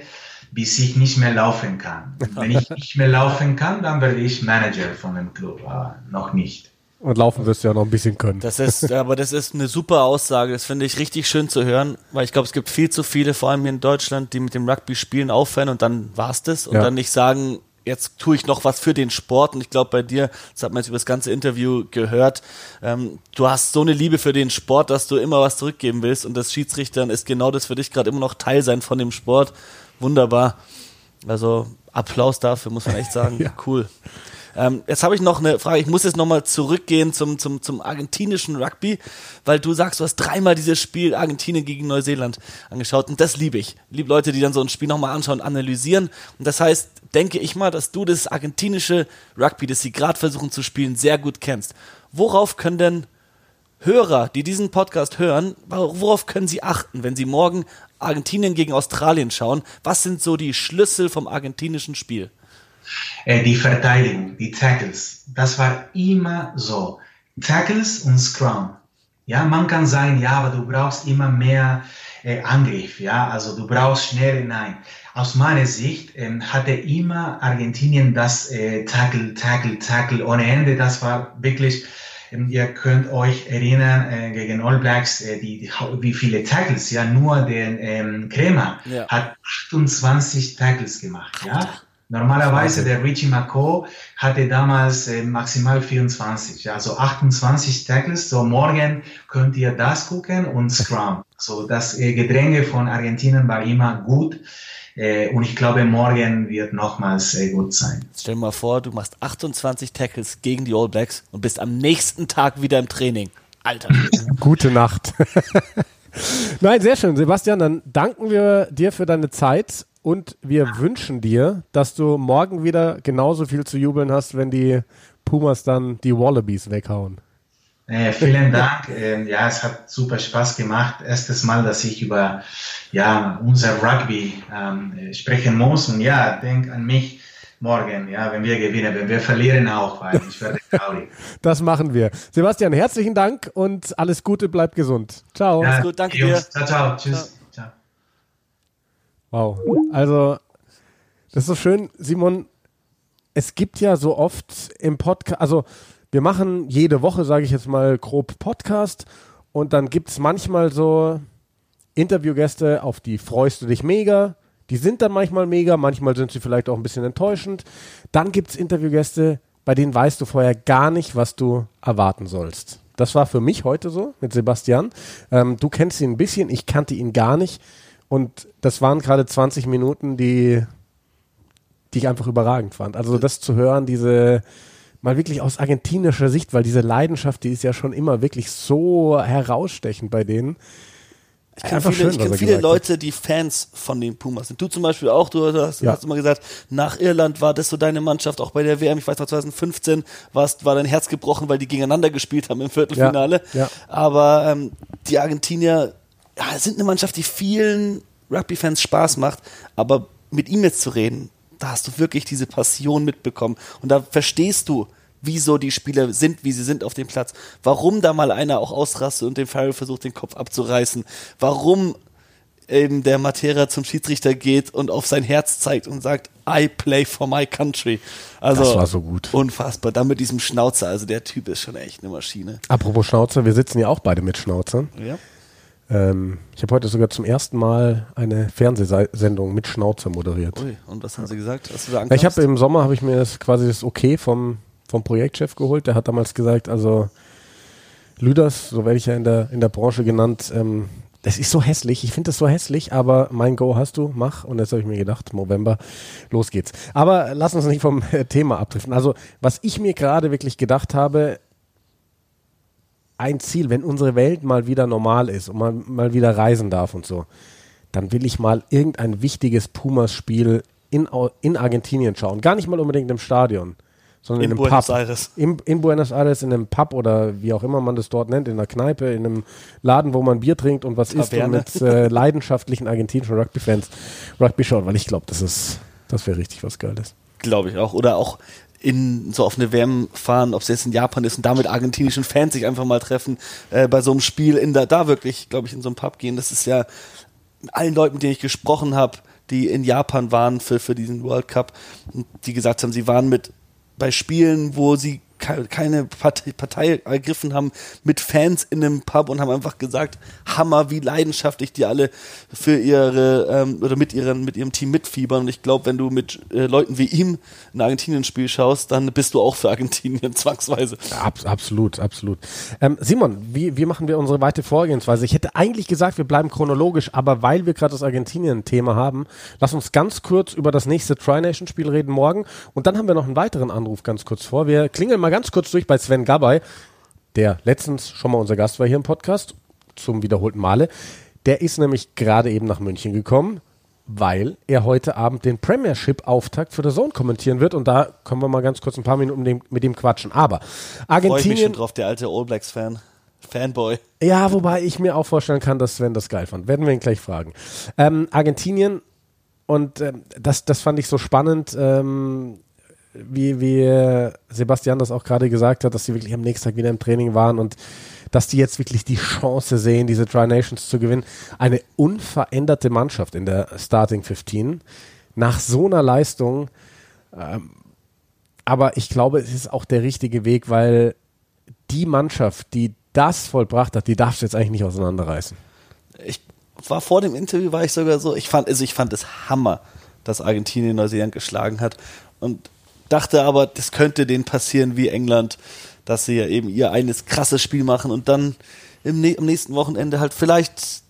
bis ich nicht mehr laufen kann. Wenn ich nicht mehr laufen kann, dann werde ich Manager von dem Club, aber noch nicht. Und laufen wirst du ja noch ein bisschen können. Das ist, aber das ist eine super Aussage. Das finde ich richtig schön zu hören, weil ich glaube, es gibt viel zu viele, vor allem hier in Deutschland, die mit dem Rugby spielen, aufhören und dann war's das und ja. dann nicht sagen, jetzt tue ich noch was für den Sport. Und ich glaube, bei dir, das hat man jetzt über das ganze Interview gehört, ähm, du hast so eine Liebe für den Sport, dass du immer was zurückgeben willst. Und das Schiedsrichtern ist genau das für dich gerade immer noch Teil sein von dem Sport. Wunderbar. Also Applaus dafür, muss man echt sagen. ja. Cool. Ähm, jetzt habe ich noch eine Frage. Ich muss jetzt nochmal zurückgehen zum, zum, zum argentinischen Rugby, weil du sagst, du hast dreimal dieses Spiel Argentinien gegen Neuseeland angeschaut und das liebe ich. Liebe Leute, die dann so ein Spiel nochmal anschauen, analysieren. Und das heißt, denke ich mal, dass du das argentinische Rugby, das sie gerade versuchen zu spielen, sehr gut kennst. Worauf können denn Hörer, die diesen Podcast hören, worauf können sie achten, wenn sie morgen Argentinien gegen Australien schauen? Was sind so die Schlüssel vom argentinischen Spiel? Äh, die Verteidigung, die Tackles, das war immer so. Tackles und Scrum. Ja, man kann sagen, ja, aber du brauchst immer mehr äh, Angriff, ja, also du brauchst schnell, nein. Aus meiner Sicht äh, hatte immer Argentinien das äh, Tackle, Tackle, Tackle ohne Ende. Das war wirklich, ähm, ihr könnt euch erinnern, äh, gegen All Blacks, äh, die, die, wie viele Tackles, ja, nur der ähm, Kremer ja. hat 28 Tackles gemacht, ja. Normalerweise der Richie McCaw hatte damals äh, maximal 24, also 28 Tackles. So morgen könnt ihr das gucken und Scrum. So das äh, Gedränge von Argentinien war immer gut. Äh, und ich glaube, morgen wird nochmals sehr gut sein. Stell dir mal vor, du machst 28 Tackles gegen die All Blacks und bist am nächsten Tag wieder im Training. Alter. Gute Nacht. Nein, sehr schön. Sebastian, dann danken wir dir für deine Zeit und wir wünschen dir, dass du morgen wieder genauso viel zu jubeln hast, wenn die Pumas dann die Wallabies weghauen. Äh, vielen Dank. Ähm, ja, es hat super Spaß gemacht. Erstes Mal, dass ich über ja, unser Rugby ähm, sprechen muss. Und ja, denk an mich morgen, ja, wenn wir gewinnen. Wenn wir verlieren auch, weil ich werde traurig. das machen wir. Sebastian, herzlichen Dank und alles Gute, bleib gesund. Ciao. Ja, gut, danke dir. Ciao, ciao. Tschüss. Ciao. Wow. Also, das ist so schön, Simon. Es gibt ja so oft im Podcast, also wir machen jede Woche, sage ich jetzt mal, grob Podcast und dann gibt es manchmal so Interviewgäste, auf die freust du dich mega. Die sind dann manchmal mega, manchmal sind sie vielleicht auch ein bisschen enttäuschend. Dann gibt es Interviewgäste, bei denen weißt du vorher gar nicht, was du erwarten sollst. Das war für mich heute so mit Sebastian. Ähm, du kennst ihn ein bisschen, ich kannte ihn gar nicht. Und das waren gerade 20 Minuten, die, die ich einfach überragend fand. Also das zu hören, diese, mal wirklich aus argentinischer Sicht, weil diese Leidenschaft, die ist ja schon immer wirklich so herausstechend bei denen. Ich kenne viele, schön, kenn viele Leute, die Fans von den Pumas sind. Du zum Beispiel auch, du hast, ja. hast immer gesagt, nach Irland war das so deine Mannschaft, auch bei der WM, ich weiß noch 2015, warst, war dein Herz gebrochen, weil die gegeneinander gespielt haben im Viertelfinale. Ja. Ja. Aber ähm, die Argentinier ja, sind eine Mannschaft, die vielen Rugby-Fans Spaß macht, aber mit ihm jetzt zu reden, da hast du wirklich diese Passion mitbekommen. Und da verstehst du, wieso die Spieler sind, wie sie sind auf dem Platz. Warum da mal einer auch ausrastet und dem Farrell versucht, den Kopf abzureißen. Warum eben der Matera zum Schiedsrichter geht und auf sein Herz zeigt und sagt, I play for my country. Also das war so gut. Unfassbar. Dann mit diesem Schnauzer. Also der Typ ist schon echt eine Maschine. Apropos Schnauzer, wir sitzen ja auch beide mit Schnauzern. Ja. Ähm, ich habe heute sogar zum ersten Mal eine Fernsehsendung mit Schnauzer moderiert. Ui, und was haben Sie gesagt? ich habe im Sommer habe ich mir das quasi das Okay vom, vom Projektchef geholt. Der hat damals gesagt, also Lüders, so werde ich ja in der, in der Branche genannt, ähm, das ist so hässlich, ich finde das so hässlich, aber mein Go hast du, mach. Und jetzt habe ich mir gedacht, November, los geht's. Aber lass uns nicht vom Thema abdriften. Also, was ich mir gerade wirklich gedacht habe, ein Ziel, wenn unsere Welt mal wieder normal ist und man mal wieder reisen darf und so, dann will ich mal irgendein wichtiges Pumas-Spiel in, in Argentinien schauen. Gar nicht mal unbedingt im Stadion, sondern in, in einem Buenos Pub. Aires. In, in Buenos Aires, in einem Pub oder wie auch immer man das dort nennt, in einer Kneipe, in einem Laden, wo man Bier trinkt und was Taverne. isst und mit äh, leidenschaftlichen argentinischen Rugby-Fans Rugby schaut, weil ich glaube, das ist, das wäre richtig was Geiles. Glaube ich auch. Oder auch in so auf eine WM fahren, ob es jetzt in Japan ist und da mit argentinischen Fans sich einfach mal treffen, äh, bei so einem Spiel in da, da wirklich, glaube ich, in so einen Pub gehen. Das ist ja allen Leuten, mit denen ich gesprochen habe, die in Japan waren für, für diesen World Cup, die gesagt haben, sie waren mit bei Spielen, wo sie keine Partei ergriffen haben mit Fans in einem Pub und haben einfach gesagt, Hammer, wie leidenschaftlich die alle für ihre ähm, oder mit ihren mit ihrem Team mitfiebern. Und ich glaube, wenn du mit äh, Leuten wie ihm ein Argentinien-Spiel schaust, dann bist du auch für Argentinien zwangsweise. Ab, absolut, absolut. Ähm, Simon, wie, wie machen wir unsere weite Vorgehensweise? Ich hätte eigentlich gesagt, wir bleiben chronologisch, aber weil wir gerade das Argentinien-Thema haben, lass uns ganz kurz über das nächste Tri-Nation-Spiel reden morgen. Und dann haben wir noch einen weiteren Anruf ganz kurz vor. Wir klingeln mal ganz kurz durch bei Sven Gabay, der letztens schon mal unser Gast war hier im Podcast, zum wiederholten Male. Der ist nämlich gerade eben nach München gekommen, weil er heute Abend den Premiership-Auftakt für der Zone kommentieren wird. Und da können wir mal ganz kurz ein paar Minuten mit ihm quatschen. Aber Argentinien. Freue ich mich schon drauf, der alte All Blacks-Fan. Fanboy. Ja, wobei ich mir auch vorstellen kann, dass Sven das geil fand. Werden wir ihn gleich fragen. Ähm, Argentinien, und ähm, das, das fand ich so spannend. Ähm, wie, wie Sebastian das auch gerade gesagt hat, dass sie wirklich am nächsten Tag wieder im Training waren und dass die jetzt wirklich die Chance sehen, diese Tri Nations zu gewinnen. Eine unveränderte Mannschaft in der Starting 15 nach so einer Leistung. Ähm, aber ich glaube, es ist auch der richtige Weg, weil die Mannschaft, die das vollbracht hat, die darfst du jetzt eigentlich nicht auseinanderreißen. Ich war vor dem Interview, war ich sogar so, ich fand, also ich fand es Hammer, dass Argentinien Neuseeland geschlagen hat. Und dachte aber, das könnte denen passieren wie England, dass sie ja eben ihr eines krasses Spiel machen und dann im, am nächsten Wochenende halt vielleicht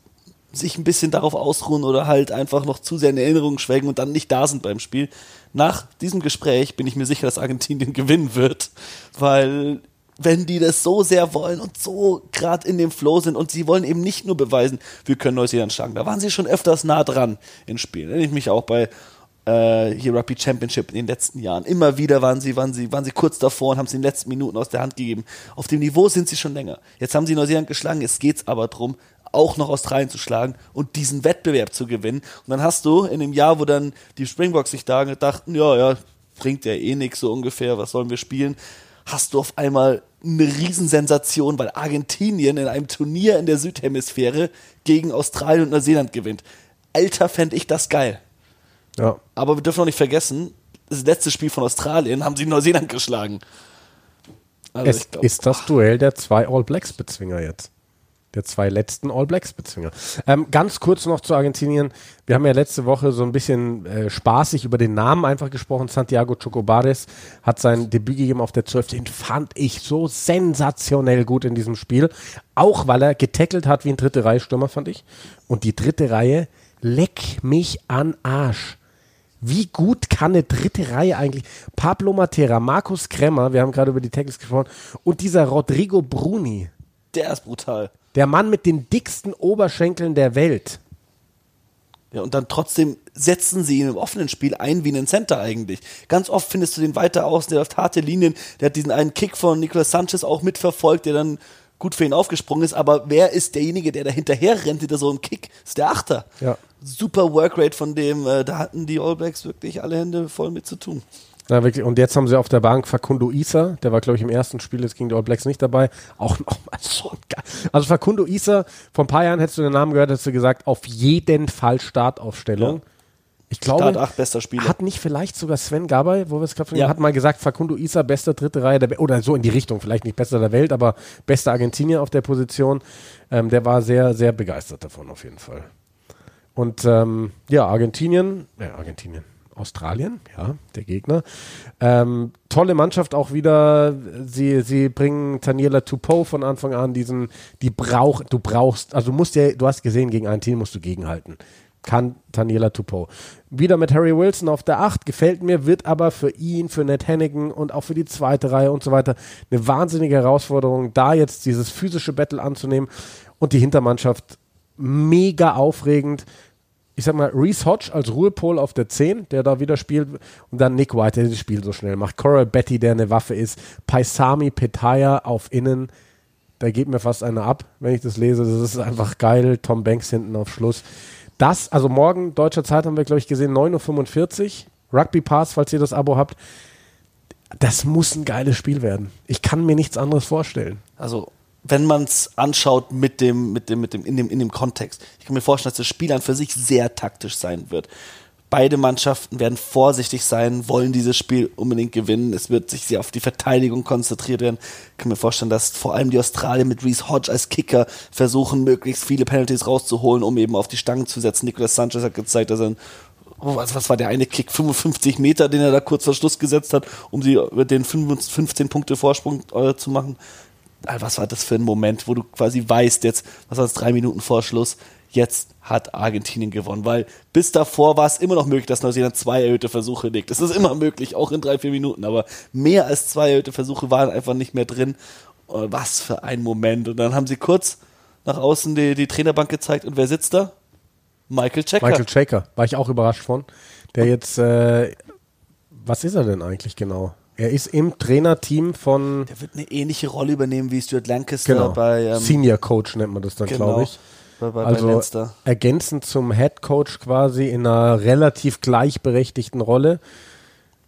sich ein bisschen darauf ausruhen oder halt einfach noch zu sehr in Erinnerung schwelgen und dann nicht da sind beim Spiel. Nach diesem Gespräch bin ich mir sicher, dass Argentinien gewinnen wird, weil wenn die das so sehr wollen und so gerade in dem Flow sind und sie wollen eben nicht nur beweisen, wir können Neuseeland schlagen. Da waren sie schon öfters nah dran in Spielen. Erinnere ich mich auch bei äh, hier Rugby Championship in den letzten Jahren. Immer wieder waren sie, waren sie, waren sie kurz davor und haben es in den letzten Minuten aus der Hand gegeben. Auf dem Niveau sind sie schon länger. Jetzt haben sie Neuseeland geschlagen. Jetzt geht's aber drum, auch noch Australien zu schlagen und diesen Wettbewerb zu gewinnen. Und dann hast du in dem Jahr, wo dann die Springboks sich da dachten, ja, ja, bringt ja eh nichts so ungefähr, was sollen wir spielen, hast du auf einmal eine Riesensensation, weil Argentinien in einem Turnier in der Südhemisphäre gegen Australien und Neuseeland gewinnt. Alter, fände ich das geil. Ja. Aber wir dürfen noch nicht vergessen, das letzte Spiel von Australien haben sie Neuseeland geschlagen. Also es glaub, ist das Duell der zwei All Blacks Bezwinger jetzt. Der zwei letzten All Blacks Bezwinger. Ähm, ganz kurz noch zu Argentinien. Wir haben ja letzte Woche so ein bisschen äh, spaßig über den Namen einfach gesprochen. Santiago Chocobares hat sein Debüt gegeben auf der 12. Den fand ich so sensationell gut in diesem Spiel. Auch weil er getackelt hat wie ein dritte Reihe Stürmer, fand ich. Und die dritte Reihe, leck mich an Arsch wie gut kann eine dritte Reihe eigentlich? Pablo Matera, Markus Kremmer, wir haben gerade über die Tackles gesprochen, und dieser Rodrigo Bruni. Der ist brutal. Der Mann mit den dicksten Oberschenkeln der Welt. Ja, und dann trotzdem setzen sie ihn im offenen Spiel ein wie einen Center eigentlich. Ganz oft findest du den weiter außen, der läuft harte Linien, der hat diesen einen Kick von Nicolas Sanchez auch mitverfolgt, der dann gut für ihn aufgesprungen ist, aber wer ist derjenige, der da hinterher rennt hinter so einem Kick? Das ist der Achter. Ja. Super Workrate von dem, äh, da hatten die All Blacks wirklich alle Hände voll mit zu tun. Ja, wirklich. Und jetzt haben sie auf der Bank Facundo Isa, der war, glaube ich, im ersten Spiel jetzt gegen die All Blacks nicht dabei. Auch nochmal so geil. Also Facundo Isa, vor ein paar Jahren hättest du den Namen gehört, hättest du gesagt, auf jeden Fall Startaufstellung. Ja. Ich glaube, Start 8 bester Spieler. hat nicht vielleicht sogar Sven Gabay, wo wir es gerade ja. hat mal gesagt, Facundo Isa, bester dritte Reihe der oder so in die Richtung, vielleicht nicht bester der Welt, aber bester Argentinier auf der Position. Ähm, der war sehr, sehr begeistert davon auf jeden Fall. Und ähm, ja, Argentinien, äh, Argentinien, Australien, ja, der Gegner. Ähm, tolle Mannschaft auch wieder. Sie, sie bringen Taniela Tupou von Anfang an diesen, die brauch, du brauchst, also du musst ja, du hast gesehen, gegen ein Team musst du gegenhalten kann Daniela Tupou. Wieder mit Harry Wilson auf der 8, gefällt mir, wird aber für ihn, für Ned Hennigan und auch für die zweite Reihe und so weiter eine wahnsinnige Herausforderung, da jetzt dieses physische Battle anzunehmen und die Hintermannschaft mega aufregend. Ich sag mal, Reese Hodge als Ruhepol auf der 10, der da wieder spielt, und dann Nick White, der das Spiel so schnell macht. Coral Betty, der eine Waffe ist. Paisami Petaya auf Innen. Da geht mir fast einer ab, wenn ich das lese. Das ist einfach geil. Tom Banks hinten auf Schluss. Das, also morgen, deutscher Zeit haben wir, glaube ich, gesehen, 9.45 Uhr. Rugby Pass, falls ihr das Abo habt. Das muss ein geiles Spiel werden. Ich kann mir nichts anderes vorstellen. Also, wenn man es anschaut mit dem, mit dem, mit dem, in dem, in dem Kontext. Ich kann mir vorstellen, dass das Spiel an für sich sehr taktisch sein wird. Beide Mannschaften werden vorsichtig sein, wollen dieses Spiel unbedingt gewinnen. Es wird sich sehr auf die Verteidigung konzentriert werden. Ich kann mir vorstellen, dass vor allem die Australier mit Reese Hodge als Kicker versuchen, möglichst viele Penalties rauszuholen, um eben auf die Stangen zu setzen. Nicolas Sanchez hat gezeigt, dass er ein oh, was, was war der eine Kick? 55 Meter, den er da kurz vor Schluss gesetzt hat, um sie über den 15 Punkte Vorsprung äh, zu machen. Was war das für ein Moment, wo du quasi weißt jetzt, was war das, drei Minuten vor Schluss, jetzt hat Argentinien gewonnen, weil bis davor war es immer noch möglich, dass Neuseeland zwei erhöhte Versuche legt. Das ist immer möglich, auch in drei, vier Minuten, aber mehr als zwei erhöhte Versuche waren einfach nicht mehr drin. Oh, was für ein Moment. Und dann haben sie kurz nach außen die, die Trainerbank gezeigt und wer sitzt da? Michael Checker. Michael Checker, war ich auch überrascht von. Der jetzt, äh, was ist er denn eigentlich genau? Er ist im Trainerteam von. Der wird eine ähnliche Rolle übernehmen wie Stuart Lancaster genau. bei. Ähm, Senior Coach nennt man das dann, genau. glaube ich bei, bei, also bei ergänzend zum Head Coach quasi in einer relativ gleichberechtigten Rolle.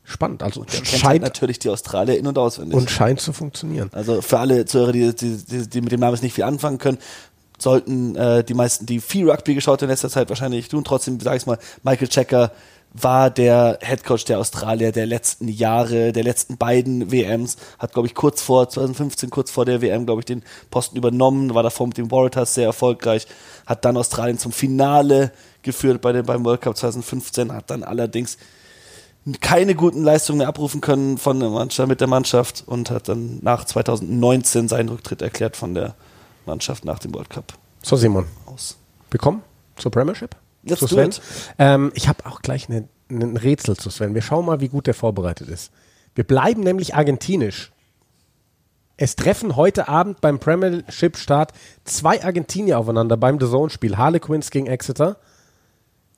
Spannend. Also und scheint halt natürlich die Australier in- und auswendig. Und scheint zu funktionieren. Also für alle Zuhörer, die, die, die, die mit dem Namen nicht viel anfangen können, sollten äh, die meisten, die viel Rugby geschaut haben in letzter Zeit wahrscheinlich tun. Trotzdem, sag ich mal, Michael Checker war der Headcoach der Australier der letzten Jahre, der letzten beiden WMs, hat, glaube ich, kurz vor 2015, kurz vor der WM, glaube ich, den Posten übernommen, war davor mit den Warriors sehr erfolgreich, hat dann Australien zum Finale geführt bei den, beim World Cup 2015, hat dann allerdings keine guten Leistungen mehr abrufen können von der Mannschaft, mit der Mannschaft und hat dann nach 2019 seinen Rücktritt erklärt von der Mannschaft nach dem World Cup. So, Simon. Aus. Willkommen zur Premiership. Let's zu Sven. Ähm, ich habe auch gleich ein Rätsel zu Sven. Wir schauen mal, wie gut der vorbereitet ist. Wir bleiben nämlich argentinisch. Es treffen heute Abend beim Premiership-Start zwei Argentinier aufeinander beim The Zone-Spiel. Harlequins gegen Exeter.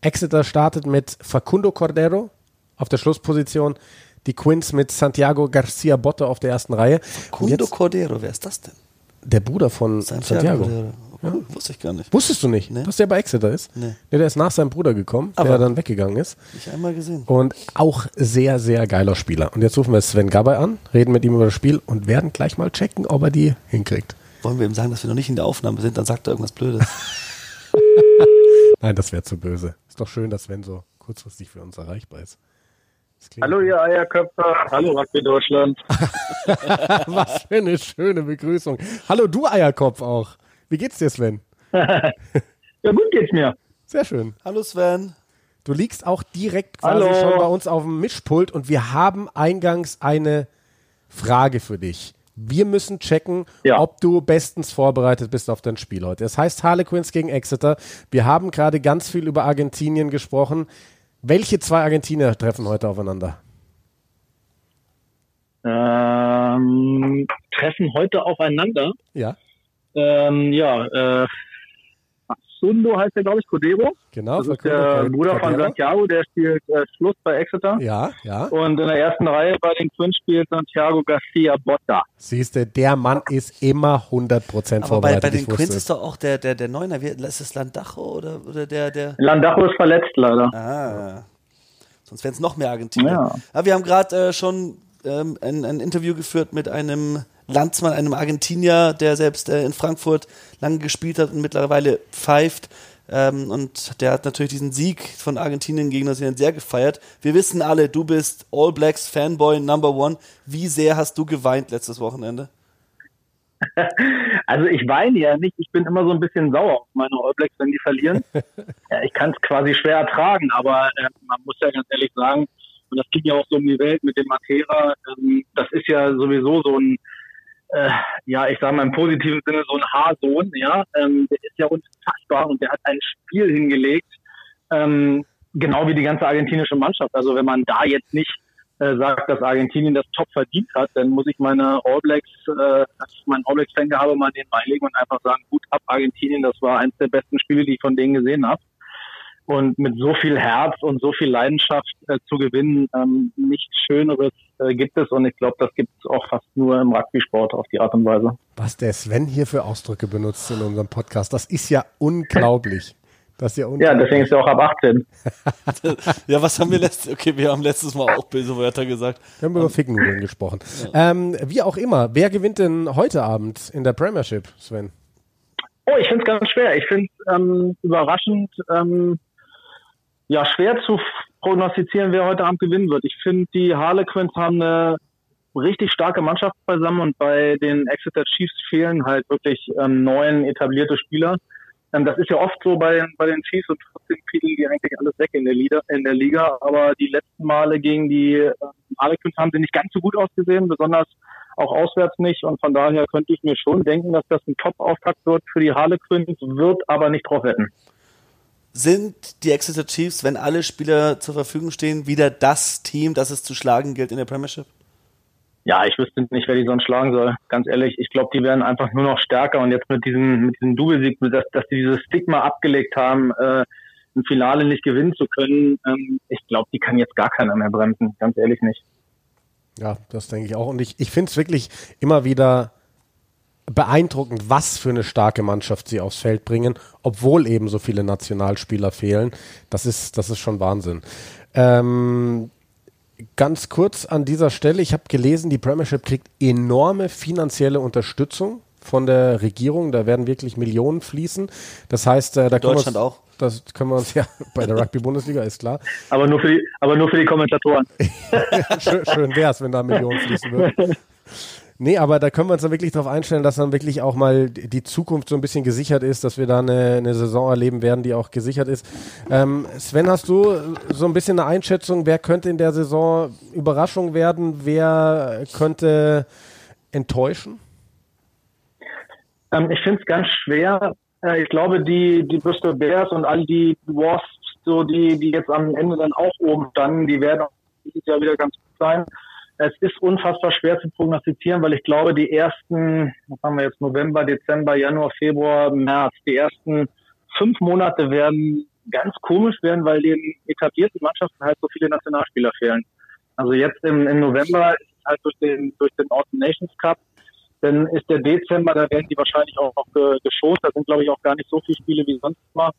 Exeter startet mit Facundo Cordero auf der Schlussposition. Die Quins mit Santiago Garcia Botte auf der ersten Reihe. Jetzt Cordero, wer ist das denn? der Bruder von Santiago. Cordero. Cool, Wusste ich gar nicht. Wusstest du nicht, Nee. dass der bei Exeter ist? Nee. der ist nach seinem Bruder gekommen, Aber- der dann weggegangen ist. Nicht einmal gesehen. Und auch sehr, sehr geiler Spieler. Und jetzt rufen wir Sven Gabay an, reden mit ihm über das Spiel und werden gleich mal checken, ob er die hinkriegt. Wollen wir ihm sagen, dass wir noch nicht in der Aufnahme sind, dann sagt er irgendwas Blödes. Nein, das wäre zu böse. Ist doch schön, dass Sven so kurzfristig für uns erreichbar ist. Hallo, ihr Eierköpfe. Hallo, Rugby Deutschland. Was für eine schöne Begrüßung. Hallo, du Eierkopf auch. Wie geht's dir, Sven? Ja, gut geht's mir. Sehr schön. Hallo Sven. Du liegst auch direkt quasi Hallo. schon bei uns auf dem Mischpult und wir haben eingangs eine Frage für dich. Wir müssen checken, Ja. ob du bestens vorbereitet bist auf dein Spiel heute. Es heißt Harlequins gegen Exeter. Wir haben gerade ganz viel über Argentinien gesprochen. Welche zwei Argentinier treffen heute aufeinander? Ähm, treffen heute aufeinander. Ja, Ähm, ja, äh, Sundo heißt der, glaube ich, Cordero. genau. Das ist der Bruder von. Santiago, der spielt äh, Schluss bei Exeter. Ja, ja. Und in der ersten Reihe bei den Twins spielt Santiago Garcia Botta. Siehst du, der Mann ist immer 100% Aber bei, vorbereitet. bei den es. ist doch auch der, der, der Neuner, wie, ist es Landacho oder, oder der, der. Landacho ist verletzt leider. Ah. Sonst wären es noch mehr Argentinier. Ja. Aber wir haben gerade äh, schon ähm, ein, ein Interview geführt mit einem Landsmann, einem Argentinier, der selbst äh, in Frankfurt lange gespielt hat und mittlerweile pfeift. Ähm, und der hat natürlich diesen Sieg von Argentinien gegen Neuseeland sehr gefeiert. Wir wissen alle, du bist All Blacks Fanboy Number One. Wie sehr hast du geweint letztes Wochenende? Also ich weine ja nicht, ich bin immer so ein bisschen sauer auf meine All Blacks, wenn die verlieren. ja, ich kann es quasi schwer ertragen, aber äh, man muss ja ganz ehrlich sagen, und das ging ja auch so um die Welt mit dem Matera, ähm, das ist ja sowieso so ein, äh, ja, ich sage mal im positiven Sinne so ein Haarsohn, ja, ähm, der ist ja unfassbar und der hat ein Spiel hingelegt, ähm, genau wie die ganze argentinische Mannschaft. Also wenn man da jetzt nicht äh, sagt, dass Argentinien das top verdient hat, dann muss ich meine All Blacks, äh, meinen All Blacks Fangehabe mal den beilegen und einfach sagen, gut ab Argentinien, das war eines der besten Spiele, die ich von denen gesehen habe. Und mit so viel Herz und so viel Leidenschaft äh, zu gewinnen, ähm, nichts Schöneres äh, gibt es und ich glaube, das gibt es auch fast nur im Rugby-Sport auf die Art und Weise. Was der Sven hier für Ausdrücke benutzt in unserem Podcast, das ist ja unglaublich. Das ist ja Ja, deswegen ist er auch ab 18. Ja, was haben wir letztes Okay, wir haben letztes Mal auch böse Wörter gesagt. Wir haben über Ficknudeln gesprochen. Ähm, wie auch immer, wer gewinnt denn heute Abend in der Premiership, Sven? Oh, ich finde es ganz schwer. Ich finde es ähm, überraschend, ähm, ja, schwer zu prognostizieren, wer heute Abend gewinnen wird. Ich finde, die Harlequins haben eine richtig starke Mannschaft beisammen und bei den Exeter Chiefs fehlen halt wirklich ähm, neun etablierte Spieler. Ähm, das ist ja oft so bei, den- bei den Chiefs und trotzdem fielen die eigentlich alles weg in der, Liga, in der Liga. Aber die letzten Male gegen die ähm, Harlequins haben sie nicht ganz so gut ausgesehen, besonders auch auswärts nicht. Und von daher könnte ich mir schon denken, dass das ein Top-Auftakt wird für die Harlequins, wird aber nicht drauf wetten. Sind die Exeter Chiefs, wenn alle Spieler zur Verfügung stehen, wieder das Team, das es zu schlagen gilt in der Premiership? Ja, ich wüsste nicht, wer die sonst schlagen soll. Ganz ehrlich, ich glaube, die werden einfach nur noch stärker und jetzt mit diesem, mit diesem Doublesieg, dass, dass die dieses Stigma abgelegt haben, äh, ein Finale nicht gewinnen zu können, ähm, ich glaube, die kann jetzt gar keiner mehr bremsen. Ganz ehrlich nicht. Ja, das denke ich auch. Und ich, ich finde es wirklich immer wieder beeindruckend, was für eine starke Mannschaft sie aufs Feld bringen, obwohl eben so viele Nationalspieler fehlen. Das ist, das ist schon Wahnsinn. Ähm, ganz kurz an dieser Stelle, ich habe gelesen, die Premiership kriegt enorme finanzielle Unterstützung von der Regierung. Da werden wirklich Millionen fließen. Das heißt, äh, da können wir uns- Deutschland auch. Das können wir uns ja bei der Rugby-Bundesliga, ist klar. Aber nur für die, aber nur für die Kommentatoren. schön schön wäre es, wenn da Millionen fließen würden. Nee, aber da können wir uns dann wirklich darauf einstellen, dass dann wirklich auch mal die Zukunft so ein bisschen gesichert ist, dass wir da eine, eine Saison erleben werden, die auch gesichert ist. Ähm, Sven, hast du so ein bisschen eine Einschätzung, wer könnte in der Saison Überraschung werden, wer könnte enttäuschen? Ähm, ich finde es ganz schwer. Äh, ich glaube, die, die Bristol Bears und all die Wasps, so die, die jetzt am Ende dann auch oben standen, die werden auch dieses Jahr wieder ganz gut sein. Es ist unfassbar schwer zu prognostizieren, weil ich glaube, die ersten, was haben wir jetzt, November, Dezember, Januar, Februar, März, die ersten fünf Monate werden ganz komisch werden, weil den etablierten Mannschaften halt so viele Nationalspieler fehlen. Also jetzt im, im November ist es halt durch den, durch den Autumn Nations Cup dann ist der Dezember, da werden die wahrscheinlich auch noch geschont. Da sind, glaube ich, auch gar nicht so viele Spiele wie sonst mal.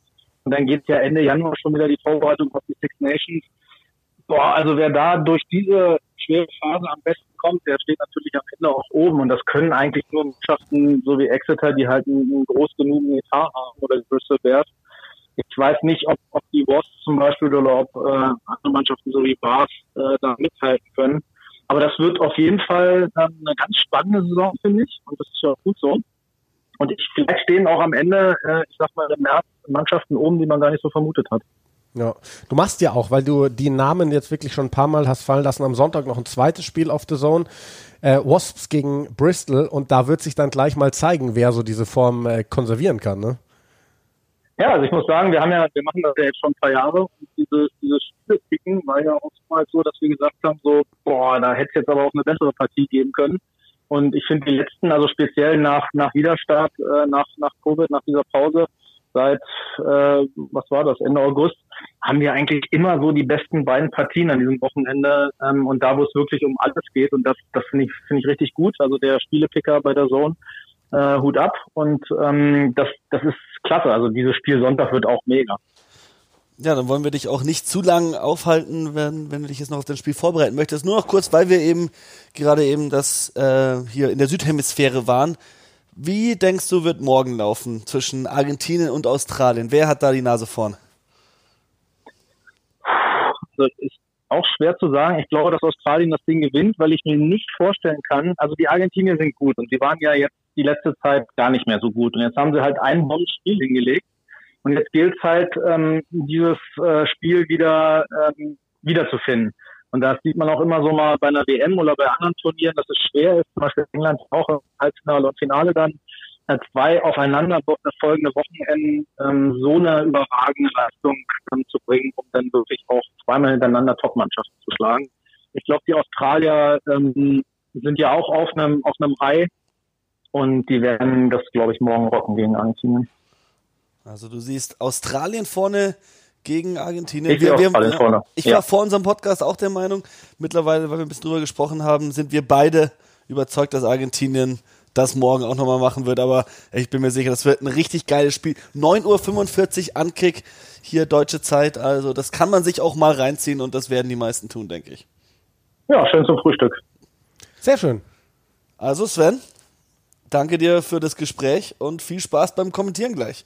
Und dann geht ja Ende Januar schon wieder die Vorbereitung auf die Six Nations. Boah, also wer da durch diese schwere Phase am besten kommt, der steht natürlich am Ende auch oben. Und das können eigentlich nur Mannschaften so wie Exeter, die halt einen, groß genugen Etat haben oder Bristol Bears. Ich weiß nicht, ob, ob die Wasps zum Beispiel oder ob äh, andere Mannschaften so wie Bars äh, da mithalten können. Aber das wird auf jeden Fall ähm, eine ganz spannende Saison, finde ich. Und das ist ja gut so. Und ich, vielleicht stehen auch am Ende, äh, ich sag mal, im März Mannschaften oben, die man gar nicht so vermutet hat. Ja, du machst ja auch, weil du die Namen jetzt wirklich schon ein paar Mal hast fallen lassen, am Sonntag noch ein zweites Spiel auf The Zone. Äh, Wasps gegen Bristol und da wird sich dann gleich mal zeigen, wer so diese Form äh, konservieren kann, ne? Ja, also ich muss sagen, wir haben ja, wir machen das ja jetzt schon ein paar Jahre und dieses, dieses Spielpicken war ja mal so, dass wir gesagt haben, so, boah, da hätte es jetzt aber auch eine bessere Partie geben können. Und ich finde die letzten, also speziell nach, nach Widerstart, äh, nach, nach Covid, nach dieser Pause, seit, äh, was war das, Ende August, haben wir eigentlich immer so die besten beiden Partien an diesem Wochenende ähm, und da, wo es wirklich um alles geht und das, das finde ich, finde ich richtig gut. Also der Spielepicker bei der Zone, äh, Hut ab und ähm, das, das ist klasse. Also dieses Spiel Sonntag wird auch mega. Ja, dann wollen wir dich auch nicht zu lang aufhalten, wenn, wenn du dich jetzt noch auf das Spiel vorbereiten möchtest. Nur noch kurz, weil wir eben gerade eben das äh, hier in der Südhemisphäre waren. Wie denkst du, wird morgen laufen zwischen Argentinien und Australien? Wer hat da die Nase vorn? Das ist auch schwer zu sagen. Ich glaube, dass Australien das Ding gewinnt, weil ich mir nicht vorstellen kann. Also die Argentinier sind gut und sie waren ja jetzt die letzte Zeit gar nicht mehr so gut. Und jetzt haben sie halt ein Bombenspiel hingelegt. Und jetzt gilt es halt, ähm, dieses äh, Spiel wieder ähm, wiederzufinden. Und das sieht man auch immer so mal bei einer WM oder bei anderen Turnieren, dass es schwer ist, zum Beispiel England auch im Halbfinale und Finale dann zwei aufeinander folgende Wochenenden ähm, so eine überragende Leistung ähm, zu bringen, um dann wirklich auch zweimal hintereinander Top-Mannschaften zu schlagen. Ich glaube, die Australier ähm, sind ja auch auf einem auf einem High und die werden das, glaube ich, morgen rocken gegen Argentinien. Also du siehst Australien vorne gegen Argentinien. Ich, wir, wir, ja, vorne. ich war vor unserem Podcast auch der Meinung, mittlerweile, weil wir ein bisschen drüber gesprochen haben, sind wir beide überzeugt, dass Argentinien das morgen auch nochmal machen wird. Aber ich bin mir sicher, das wird ein richtig geiles Spiel. 9.45 Uhr Ankick, hier deutsche Zeit. Also das kann man sich auch mal reinziehen und das werden die meisten tun, denke ich. Ja, schön zum Frühstück. Sehr schön. Also Sven, danke dir für das Gespräch und viel Spaß beim Kommentieren gleich.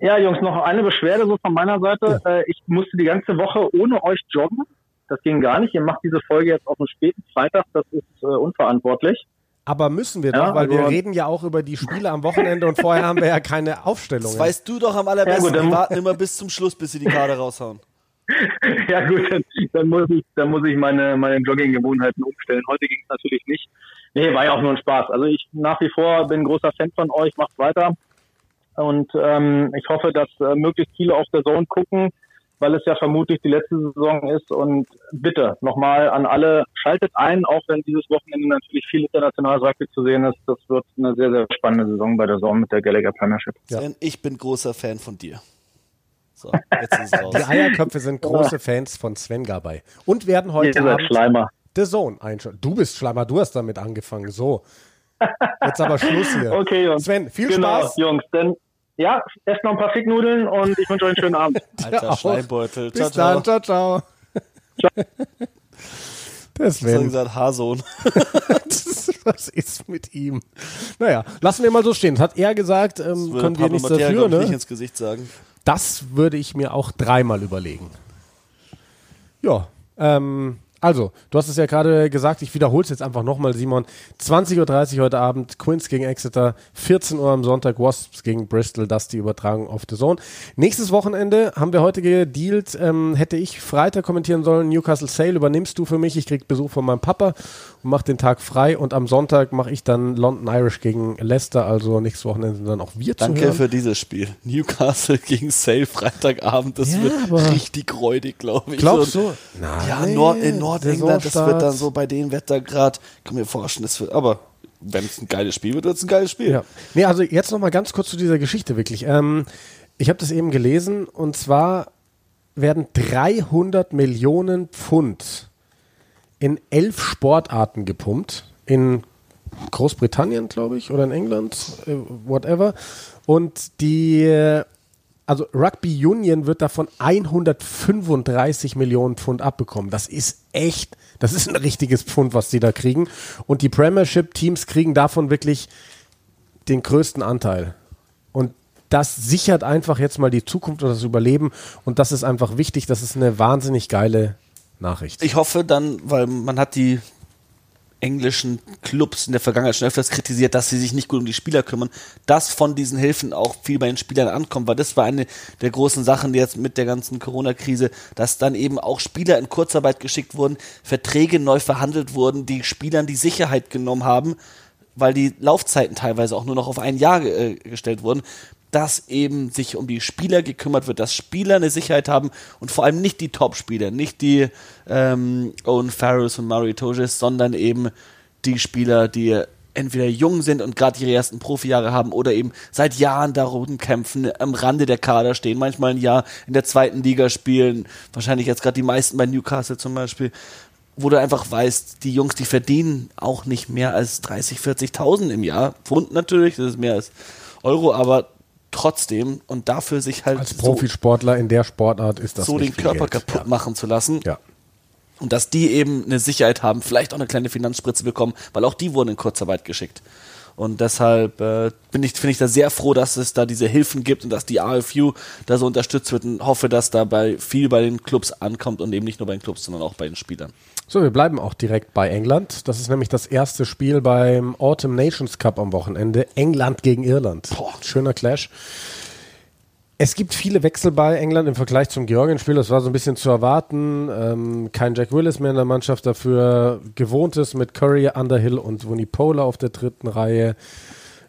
Ja, Jungs, noch eine Beschwerde so von meiner Seite. Ja. Äh, ich musste die ganze Woche ohne euch joggen. Das ging gar nicht. Ihr macht diese Folge jetzt auf einen späten Freitag. Das ist äh, unverantwortlich. Aber müssen wir ja, doch, weil also wir reden ja auch über die Spiele am Wochenende und vorher haben wir ja keine Aufstellung. Das weißt du doch am allerbesten. Ja, gut, warten immer bis zum Schluss, bis sie die Karte raushauen. ja gut, dann, dann, muss ich, dann muss ich meine, meine Jogging-Gewohnheiten umstellen. Heute ging es natürlich nicht. Nee, war ja auch nur ein Spaß. Also ich nach wie vor bin großer Fan von euch, macht weiter. Und ähm, ich hoffe, dass äh, möglichst viele auf der Zone gucken, weil es ja vermutlich die letzte Saison ist. Und bitte nochmal an alle, schaltet ein, auch wenn dieses Wochenende natürlich viel internationales Rugby zu sehen ist. Das wird eine sehr, sehr spannende Saison bei der Zone mit der Gallagher Premiership. Ja. Ich bin großer Fan von dir. So, jetzt ist es raus. Die Eierköpfe sind große Fans von Sven Gabay und werden heute Abend Schleimer. The Zone einschauen. Du bist Schleimer, du hast damit angefangen. So. Jetzt aber Schluss hier. Okay, Jungs. Sven, viel genau, Spaß. Jungs, dann ja, esst noch ein paar Ficknudeln und ich wünsche euch einen schönen Abend. Alter Schleimbeutel. Bis ciao, dann, ciao, ciao. ciao. Sven. Ich gesagt, Haarsohn. Was ist mit ihm? Naja, lassen wir mal so stehen. Das hat er gesagt, ähm, können wir nichts dafür. Ne? nicht ins Gesicht sagen. das würde ich mir auch dreimal überlegen. Ja, ähm, also, du hast es ja gerade gesagt, ich wiederhole es jetzt einfach nochmal, Simon. 20.30 Uhr heute Abend, Quinns gegen Exeter, 14 Uhr am Sonntag, Wasps gegen Bristol, das die Übertragung auf The Zone. Nächstes Wochenende haben wir heute gedealt, ähm, hätte ich Freitag kommentieren sollen, Newcastle Sale übernimmst du für mich, ich krieg Besuch von meinem Papa und mache den Tag frei und am Sonntag mache ich dann London Irish gegen Leicester, also nächstes Wochenende sind dann auch wir Danke zuhören. für dieses Spiel. Newcastle gegen Sale Freitagabend, das Ja, wird richtig räudig, glaube ich. Glaubst So- du? Nein, Ja, Nord in Nordengland, das wird dann so bei den Wettergrad, kann mir vorstellen, das wird, aber wenn es ein geiles Spiel wird, wird es ein geiles Spiel. Ja. Nee, also jetzt noch mal ganz kurz zu dieser Geschichte wirklich. Ähm, ich habe das eben gelesen und zwar werden 300 Millionen Pfund in elf Sportarten gepumpt. In Großbritannien, glaube ich, oder in England, äh, whatever. Und die, also Rugby Union wird davon 135 Millionen Pfund abbekommen. Das ist echt, das ist ein richtiges Pfund, was die da kriegen. Und die Premiership-Teams kriegen davon wirklich den größten Anteil. Und das sichert einfach jetzt mal die Zukunft und das Überleben. Und das ist einfach wichtig. Das ist eine wahnsinnig geile Nachricht. Ich hoffe dann, weil man hat die englischen Clubs in der Vergangenheit schon öfters kritisiert, dass sie sich nicht gut um die Spieler kümmern, dass von diesen Hilfen auch viel bei den Spielern ankommt, weil das war eine der großen Sachen jetzt mit der ganzen Corona-Krise, dass dann eben auch Spieler in Kurzarbeit geschickt wurden, Verträge neu verhandelt wurden, die Spielern die Sicherheit genommen haben, weil die Laufzeiten teilweise auch nur noch auf ein Jahr äh, gestellt wurden, dass eben sich um die Spieler gekümmert wird, dass Spieler eine Sicherheit haben und vor allem nicht die Top-Spieler, nicht die ähm, Owen Farrows und Murray Toges, sondern eben die Spieler, die entweder jung sind und gerade ihre ersten Profijahre haben oder eben seit Jahren darum kämpfen, am Rande der Kader stehen, manchmal ein Jahr in der zweiten Liga spielen, wahrscheinlich jetzt gerade die meisten bei Newcastle zum Beispiel, wo du einfach weißt, die Jungs, die verdienen auch nicht mehr als 30, 40.000 im Jahr. Pfund natürlich, das ist mehr als Euro, aber trotzdem und dafür sich halt Als so, Profisportler in der Sportart ist das so den Körper Geld. kaputt machen zu lassen. Ja. Und dass die eben eine Sicherheit haben, vielleicht auch eine kleine Finanzspritze bekommen, weil auch die wurden in Kurzarbeit geschickt. Und deshalb äh, bin ich, finde ich da sehr froh, dass es da diese Hilfen gibt und dass die AFU da so unterstützt wird und hoffe, dass dabei viel bei den Clubs ankommt und eben nicht nur bei den Clubs, sondern auch bei den Spielern. So, wir bleiben auch direkt bei England. Das ist nämlich das erste Spiel beim Autumn Nations Cup am Wochenende. England gegen Irland. Boah. Schöner Clash. Es gibt viele Wechsel bei England im Vergleich zum Georgien-Spiel. Das war so ein bisschen zu erwarten. Ähm, kein Jack Willis mehr in der Mannschaft, dafür gewohntes mit Curry, Underhill und Vunipola auf der dritten Reihe.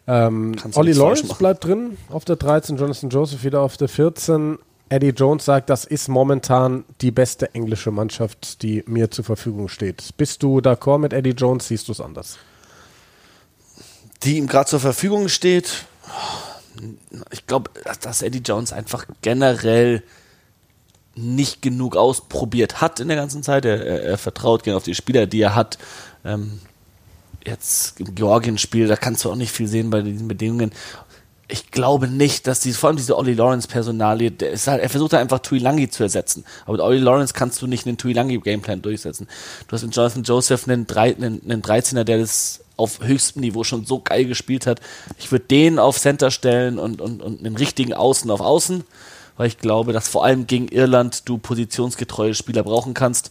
Ähm, Olli Lawrence bleibt drin auf der 13, Jonathan Joseph wieder auf der 14. Eddie Jones sagt, das ist momentan die beste englische Mannschaft, die mir zur Verfügung steht. Bist du d'accord mit Eddie Jones? Siehst du es anders? die ihm gerade zur Verfügung steht. Ich glaube, dass- Eddie Jones einfach generell nicht genug ausprobiert hat in der ganzen Zeit. Er, er, er vertraut gerne auf die Spieler, die er hat. Ähm, jetzt im Georgien-Spiel, da kannst du auch nicht viel sehen bei diesen Bedingungen. Ich glaube nicht, dass die, vor allem diese Ollie Lawrence-Personalie, der ist halt, er versucht da einfach Tuilangi zu ersetzen. Aber mit Ollie Lawrence kannst du nicht einen Tuilangi-Gameplan durchsetzen. Du hast mit Jonathan Joseph einen, drei, einen, einen 13er, der das auf höchstem Niveau schon so geil gespielt hat. Ich würde den auf Center stellen und, und, und einen richtigen Außen auf Außen, weil ich glaube, dass vor allem gegen Irland du positionsgetreue Spieler brauchen kannst.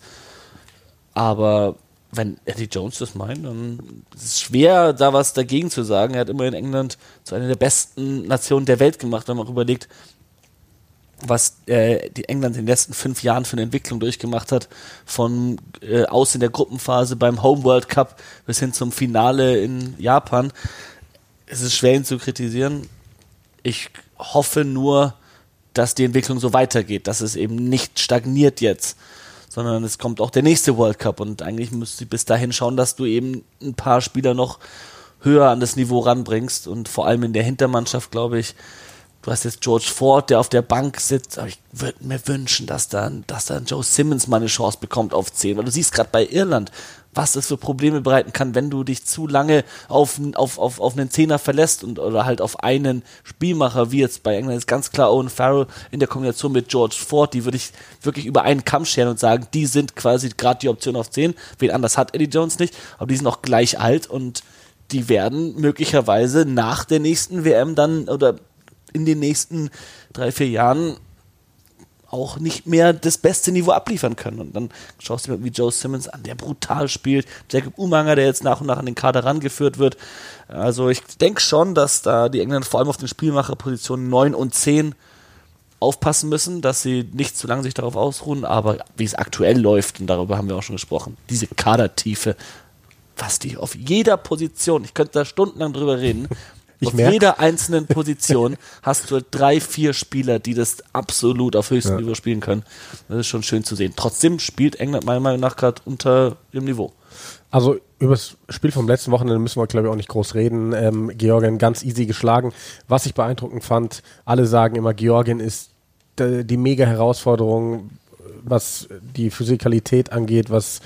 Aber wenn Eddie Jones das meint, dann ist es schwer, da was dagegen zu sagen. Er hat immerhin England zu einer der besten Nationen der Welt gemacht, wenn man auch überlegt, was äh, die England in den letzten fünf Jahren für eine Entwicklung durchgemacht hat, von äh, aus in der Gruppenphase beim Home World Cup bis hin zum Finale in Japan. Es ist schwer, ihn zu kritisieren. Ich hoffe nur, dass die Entwicklung so weitergeht, dass es eben nicht stagniert jetzt, sondern es kommt auch der nächste World Cup und eigentlich müsst du bis dahin schauen, dass du eben ein paar Spieler noch höher an das Niveau ranbringst und vor allem in der Hintermannschaft, glaube ich, du hast jetzt George Ford, der auf der Bank sitzt, aber ich würde mir wünschen, dass dann, dass dann Joe Simmons mal eine Chance bekommt auf 10, weil du siehst gerade bei Irland, was das für Probleme bereiten kann, wenn du dich zu lange auf, auf, auf, auf einen Zehner verlässt und oder halt auf einen Spielmacher, wie jetzt bei England ist ganz klar Owen Farrell in der Kombination mit George Ford, die würde ich wirklich über einen Kamm scheren und sagen, die sind quasi gerade die Option auf 10. Wen anders hat Eddie Jones nicht, aber die sind auch gleich alt und die werden möglicherweise nach der nächsten WM dann oder in den nächsten drei, vier Jahren auch nicht mehr das beste Niveau abliefern können. Und dann schaust du dir wie Joe Simmons an, der brutal spielt. Jacob Umanger, der jetzt nach und nach an den Kader rangeführt wird. Also ich denke schon, dass da die Engländer vor allem auf den Spielmacherpositionen 9 und 10 aufpassen müssen, dass sie nicht zu lange sich darauf ausruhen, aber wie es aktuell läuft, und darüber haben wir auch schon gesprochen, diese Kadertiefe, was die auf jeder Position, ich könnte da stundenlang drüber reden, Ich auf merk. jeder einzelnen Position hast du drei, vier Spieler, die das absolut auf höchstem Ja. Niveau spielen können. Das ist schon schön zu sehen. Trotzdem spielt England meiner Meinung nach gerade unter dem Niveau. Also über das Spiel vom letzten Wochenende müssen wir, glaube ich, auch nicht groß reden. Ähm, Georgien ganz easy geschlagen. Was ich beeindruckend fand, alle sagen immer, Georgien ist die mega Herausforderung, was die Physikalität angeht, was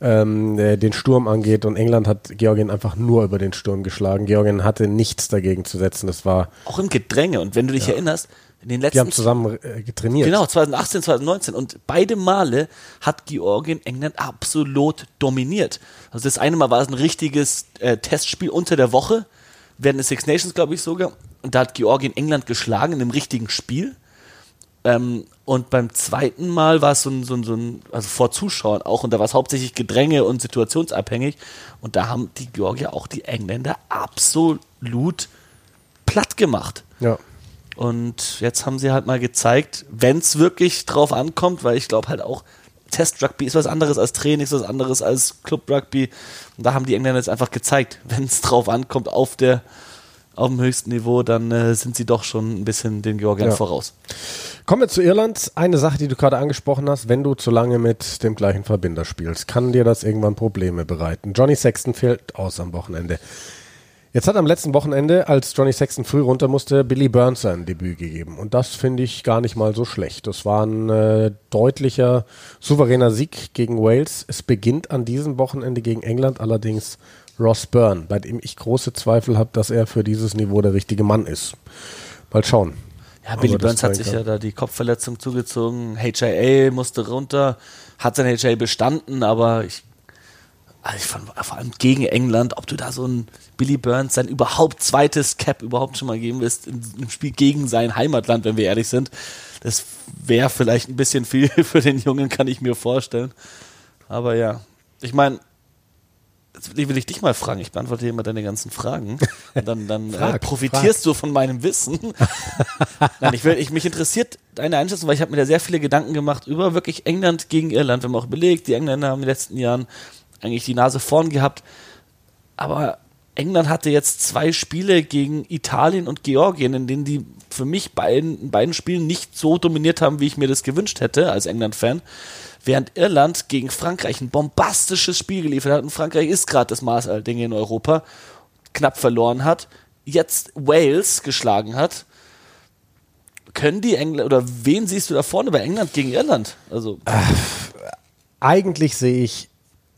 ähm, äh, den Sturm angeht. Und England hat Georgien einfach nur über den Sturm geschlagen. Georgien hatte nichts dagegen zu setzen. Das war, Auch im Gedränge. Und wenn du dich erinnerst, in den die letzten haben zusammen äh, getrainiert. Genau, 2018, 2019. Und beide Male hat Georgien England absolut dominiert. Also das eine Mal war es ein richtiges äh, Testspiel unter der Woche, während des Six Nations, glaube ich sogar. Und da hat Georgien England geschlagen in einem richtigen Spiel. Ähm, und beim zweiten Mal war es so ein, so ein, so ein, also vor Zuschauern auch, und da war es hauptsächlich Gedränge und situationsabhängig. Und da haben die Georgier auch die Engländer absolut platt gemacht. Ja. Und jetzt haben sie halt mal gezeigt, wenn es wirklich drauf ankommt, weil ich glaube halt auch, Test-Rugby ist was anderes als Training, ist was anderes als Club-Rugby. Und da haben die Engländer jetzt einfach gezeigt, wenn es drauf ankommt auf der auf dem höchsten Niveau, dann äh, sind sie doch schon ein bisschen den Georgiern Ja. voraus. Kommen wir zu Irland. Eine Sache, die du gerade angesprochen hast, wenn du zu lange mit dem gleichen Verbinder spielst, kann dir das irgendwann Probleme bereiten. Johnny Sexton fällt aus am Wochenende. Jetzt hat am letzten Wochenende, als Johnny Sexton früh runter musste, Billy Burns sein Debüt gegeben. Und das finde ich gar nicht mal so schlecht. Das war ein äh, deutlicher, souveräner Sieg gegen Wales. Es beginnt an diesem Wochenende gegen England allerdings Ross Byrne, bei dem ich große Zweifel habe, dass er für dieses Niveau der richtige Mann ist. Mal schauen. Ja, Billy Aber Burns hat sich ja da die Kopfverletzung zugezogen. HIA musste runter, hat sein HIA bestanden, aber ich, also ich fand vor allem gegen England, ob du da so ein Billy Burns sein überhaupt zweites Cap überhaupt schon mal geben willst im im Spiel gegen sein Heimatland, wenn wir ehrlich sind, das wäre vielleicht ein bisschen viel für den Jungen, kann ich mir vorstellen. Aber ja, ich meine, Jetzt will ich dich mal fragen. Ich beantworte hier immer deine ganzen Fragen. Und dann, dann äh, Frag, profitierst du von meinem Wissen. Nein, ich will, ich, mich interessiert deine Einschätzung, weil ich habe mir da sehr viele Gedanken gemacht über wirklich England gegen Irland. Wenn man auch überlegt, die Engländer haben in den letzten Jahren eigentlich die Nase vorn gehabt. Aber England hatte jetzt zwei Spiele gegen Italien und Georgien, in denen die für mich beiden, in beiden Spielen nicht so dominiert haben, wie ich mir das gewünscht hätte als England-Fan. Während Irland gegen Frankreich ein bombastisches Spiel geliefert hat und Frankreich ist gerade das Maß aller Dinge in Europa, knapp verloren hat, jetzt Wales geschlagen hat. Können die Engländer, oder wen siehst du da vorne bei England gegen Irland? Also, Eigentlich sehe ich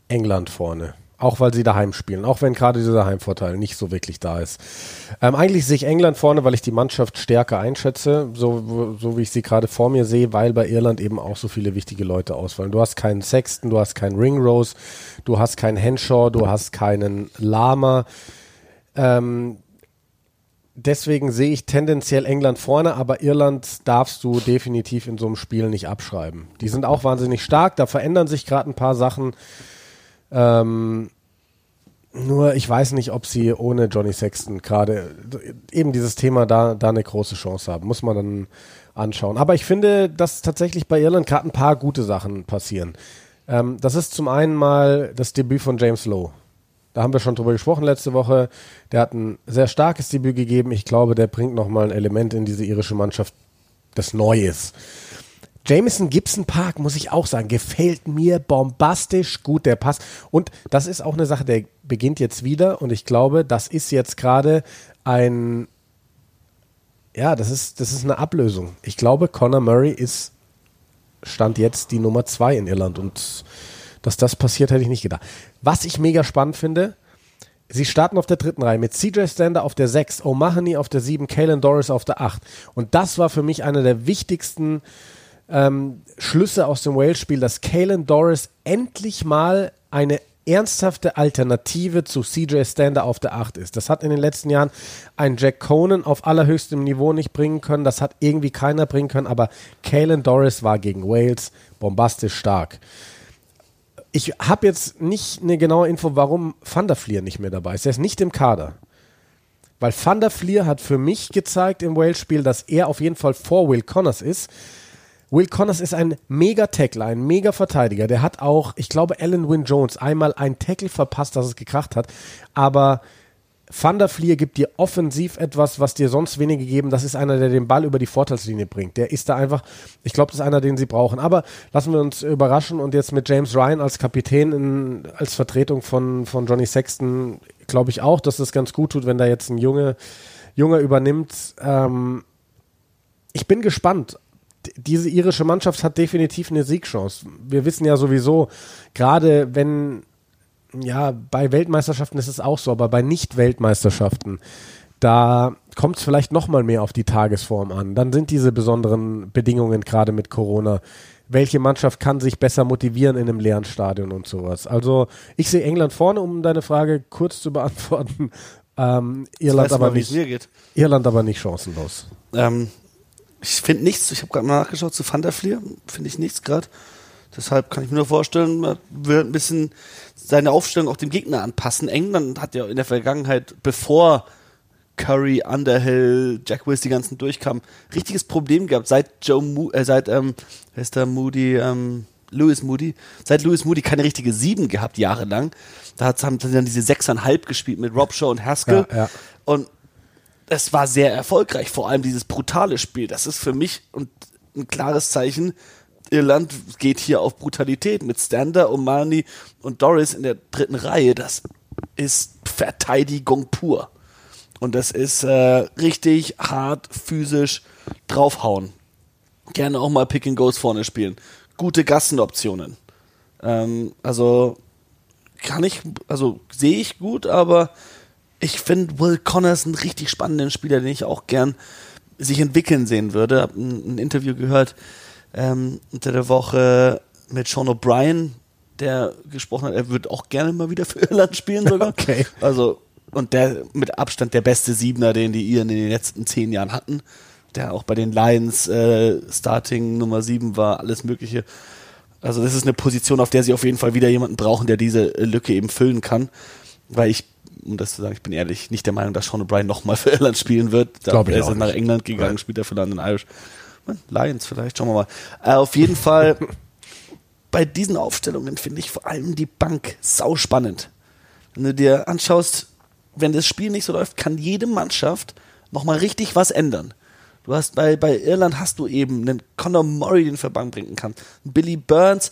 England vorne. Auch weil sie daheim spielen. Auch wenn gerade dieser Heimvorteil nicht so wirklich da ist. Ähm, eigentlich sehe ich England vorne, weil ich die Mannschaft stärker einschätze. So, so wie ich sie gerade vor mir sehe, weil bei Irland eben auch so viele wichtige Leute ausfallen. Du hast keinen Sexton, du hast keinen Ringrose, du hast keinen Henshaw, du hast keinen Lama. Ähm, deswegen sehe ich tendenziell England vorne, aber Irland darfst du definitiv in so einem Spiel nicht abschreiben. Die sind auch wahnsinnig stark, da verändern sich gerade ein paar Sachen. Ähm, nur ich weiß nicht, ob sie ohne Johnny Sexton gerade eben dieses Thema da, da eine große Chance haben. Muss man dann anschauen. Aber ich finde, dass tatsächlich bei Irland gerade ein paar gute Sachen passieren. Ähm, das ist zum einen mal das Debüt von James Lowe. Da haben wir schon drüber gesprochen letzte Woche. Der hat ein sehr starkes Debüt gegeben. Ich glaube, der bringt nochmal ein Element in diese irische Mannschaft, das neu ist. Jameson Gibson Park, muss ich auch sagen, gefällt mir bombastisch gut, der Pass. Und das ist auch eine Sache, der beginnt jetzt wieder. Und ich glaube, das ist jetzt gerade ein, ja, das ist, das ist eine Ablösung. Ich glaube, Conor Murray ist, stand jetzt die Nummer zwei in Irland. Und dass das passiert, hätte ich nicht gedacht. Was ich mega spannend finde, Sie starten auf der dritten Reihe mit CJ Stander auf der 6, O'Mahony auf der 7, Kalen Doris auf der 8. Und das war für mich einer der wichtigsten ähm, Schlüsse aus dem Wales-Spiel, dass Kalen Doris endlich mal eine ernsthafte Alternative zu CJ Stander auf der 8 ist. Das hat in den letzten Jahren ein Jack Conan auf allerhöchstem Niveau nicht bringen können. Das hat irgendwie keiner bringen können. Aber Kalen Doris war gegen Wales bombastisch stark. Ich habe jetzt nicht eine genaue Info, warum Van der Vlier nicht mehr dabei ist. Er ist nicht im Kader. Weil Van der Vlier hat für mich gezeigt im Wales-Spiel, dass er auf jeden Fall vor Will Connors ist. Will Connors ist ein mega Tackler, ein mega Verteidiger. Der hat auch, ich glaube, Alan Wynne Jones einmal ein Tackle verpasst, dass es gekracht hat. Aber Van gibt dir offensiv etwas, was dir sonst wenige geben. Das ist einer, der den Ball über die Vorteilslinie bringt. Der ist da einfach, ich glaube, das ist einer, den sie brauchen. Aber lassen wir uns überraschen und jetzt mit James Ryan als Kapitän, in, als Vertretung von, von Johnny Sexton, glaube ich auch, dass das ganz gut tut, wenn da jetzt ein Junge, Junge übernimmt. Ähm, ich bin gespannt diese irische Mannschaft hat definitiv eine Siegchance. Wir wissen ja sowieso, gerade wenn, ja, bei Weltmeisterschaften ist es auch so, aber bei Nicht-Weltmeisterschaften, da kommt es vielleicht noch mal mehr auf die Tagesform an. Dann sind diese besonderen Bedingungen gerade mit Corona. Welche Mannschaft kann sich besser motivieren in einem leeren Stadion und sowas? Also ich sehe England vorne, um deine Frage kurz zu beantworten. Ähm, Irland, aber mal, nicht, Irland aber nicht chancenlos. Ähm, ich finde nichts, ich habe gerade mal nachgeschaut zu Fleer, finde ich nichts gerade. Deshalb kann ich mir nur vorstellen, man wird ein bisschen seine Aufstellung auch dem Gegner anpassen. England hat ja in der Vergangenheit, bevor Curry, Underhill, Jack Wills die ganzen durchkamen, richtiges Problem gehabt. Seit Joe Mo äh, seit ähm, ist der Moody, ähm, Louis Moody, seit Louis Moody keine richtige Sieben gehabt, jahrelang. Da haben sie dann diese sechseinhalb gespielt mit Rob Shaw und Haskell. Ja, ja. Und es war sehr erfolgreich, vor allem dieses brutale Spiel. Das ist für mich ein klares Zeichen. Irland geht hier auf Brutalität mit Stander, Omani und Doris in der dritten Reihe. Das ist Verteidigung pur. Und das ist äh, richtig hart physisch draufhauen. Gerne auch mal Pick and Goes vorne spielen. Gute Gassenoptionen. Ähm, also kann ich, also sehe ich gut, aber ich finde Will Connors einen richtig spannenden Spieler, den ich auch gern sich entwickeln sehen würde. Hab ein, ein Interview gehört ähm, unter der Woche mit Sean O'Brien, der gesprochen hat, er würde auch gerne mal wieder für Irland spielen sogar. Okay. Also und der mit Abstand der beste Siebener, den die Iren in den letzten zehn Jahren hatten, der auch bei den Lions äh, Starting Nummer sieben war, alles Mögliche. Also das ist eine Position, auf der sie auf jeden Fall wieder jemanden brauchen, der diese Lücke eben füllen kann, weil ich um das zu sagen, ich bin ehrlich, nicht der Meinung, dass Sean O'Brien nochmal für Irland spielen wird. Da Glaube er ist nach England gegangen, spielt er für London Irish. Lions vielleicht, schauen wir mal. Äh, auf jeden Fall, bei diesen Aufstellungen finde ich vor allem die Bank sau spannend. Wenn du dir anschaust, wenn das Spiel nicht so läuft, kann jede Mannschaft nochmal richtig was ändern. Du hast bei, bei Irland hast du eben einen Conor Murray, den für Bank bringen kann. Billy Burns,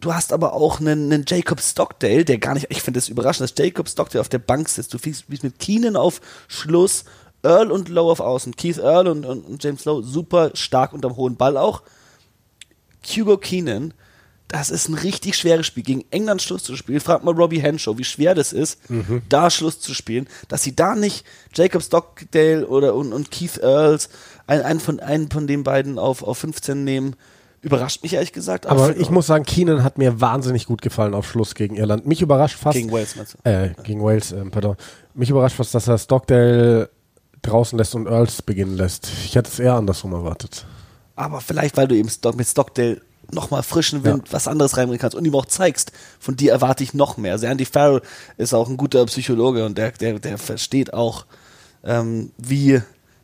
Du hast aber auch einen, einen Jacob Stockdale, der gar nicht, ich finde es überraschend, dass Jacob Stockdale auf der Bank sitzt. Du fliegst mit Keenan auf Schluss, Earl und Lowe auf Außen. Keith Earl und, und, und James Lowe super stark unterm hohen Ball auch. Hugo Keenan, das ist ein richtig schweres Spiel. Gegen England Schluss zu spielen. Frag mal Robbie Henshaw, wie schwer das ist, mhm. da Schluss zu spielen. Dass sie da nicht Jacob Stockdale oder und, und Keith Earls, einen, einen, von, einen von den beiden auf, auf 15 nehmen Überrascht mich ehrlich gesagt. Aber ich muss sagen, Keenan hat mir wahnsinnig gut gefallen auf Schluss gegen Irland. Mich überrascht fast. Gegen Wales, meinst du? Äh, gegen Wales, äh, pardon. Mich überrascht fast, dass er Stockdale draußen lässt und Earls beginnen lässt. Ich hätte es eher andersrum erwartet. Aber vielleicht, weil du eben mit Stockdale nochmal frischen Wind, ja. was anderes reinbringen kannst und ihm auch zeigst, von dir erwarte ich noch mehr. Also Andy Farrell ist auch ein guter Psychologe und der, der, der versteht auch, ähm, wie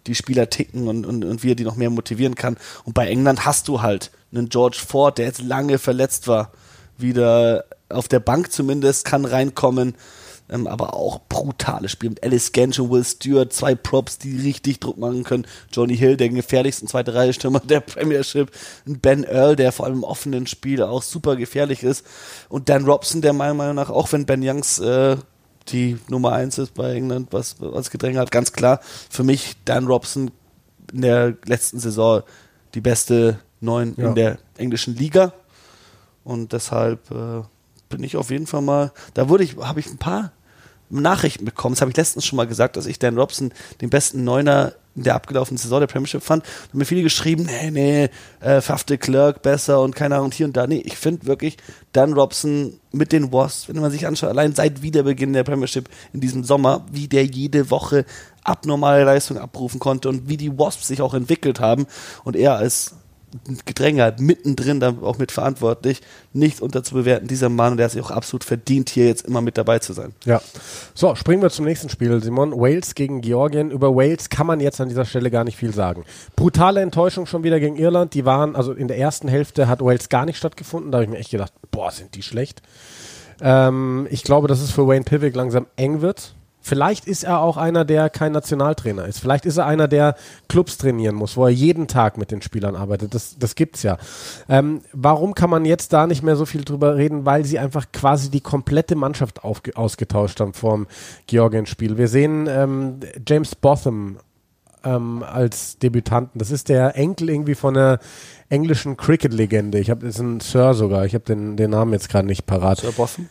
die Spieler ticken und, und, und wie er die noch mehr motivieren kann. Und bei England hast du halt einen George Ford, der jetzt lange verletzt war, wieder auf der Bank zumindest kann reinkommen. Ähm, aber auch brutales Spiel mit Alice Gensch und Will Stewart, zwei Props, die richtig Druck machen können. Johnny Hill, der gefährlichste zweite Reihe Stürmer der Premiership. Ben Earl, der vor allem im offenen Spiel auch super gefährlich ist. Und Dan Robson, der meiner Meinung nach, auch wenn Ben Youngs äh, die Nummer eins ist bei England, was, was gedrängt hat, ganz klar, für mich Dan Robson in der letzten Saison die beste neun ja. in der englischen Liga. Und deshalb äh, bin ich auf jeden Fall mal, da wurde ich, habe ich ein paar Nachrichten bekommen. Das habe ich letztens schon mal gesagt, dass ich Dan Robson den besten Neuner in der abgelaufenen Saison der Premiership fand. Da haben mir viele geschrieben, nee, nee, äh, Fafte Clerk besser und keine Ahnung, hier und da. Nee, ich finde wirklich, Dan Robson mit den Wasps, wenn man sich anschaut, allein seit Wiederbeginn der Premiership in diesem Sommer, wie der jede Woche abnormale Leistung abrufen konnte und wie die Wasps sich auch entwickelt haben und er als Gedränge hat, mittendrin dann auch mit verantwortlich, nicht unterzubewerten. Dieser Mann, der hat sich auch absolut verdient, hier jetzt immer mit dabei zu sein. Ja. So, springen wir zum nächsten Spiel, Simon. Wales gegen Georgien. Über Wales kann man jetzt an dieser Stelle gar nicht viel sagen. Brutale Enttäuschung schon wieder gegen Irland. Die waren, also in der ersten Hälfte hat Wales gar nicht stattgefunden. Da habe ich mir echt gedacht, boah, sind die schlecht. Ähm, ich glaube, dass es für Wayne Pivik langsam eng wird. Vielleicht ist er auch einer, der kein Nationaltrainer ist. Vielleicht ist er einer, der Clubs trainieren muss, wo er jeden Tag mit den Spielern arbeitet. Das, das gibt's ja. Ähm, warum kann man jetzt da nicht mehr so viel drüber reden? Weil sie einfach quasi die komplette Mannschaft ausgetauscht haben vorm Georgien-Spiel. Wir sehen ähm, James Botham ähm, als Debütanten. Das ist der Enkel irgendwie von einer englischen Cricket-Legende. Ich habe, ist ein Sir sogar. Ich habe den, den Namen jetzt gerade nicht parat. Sir Botham?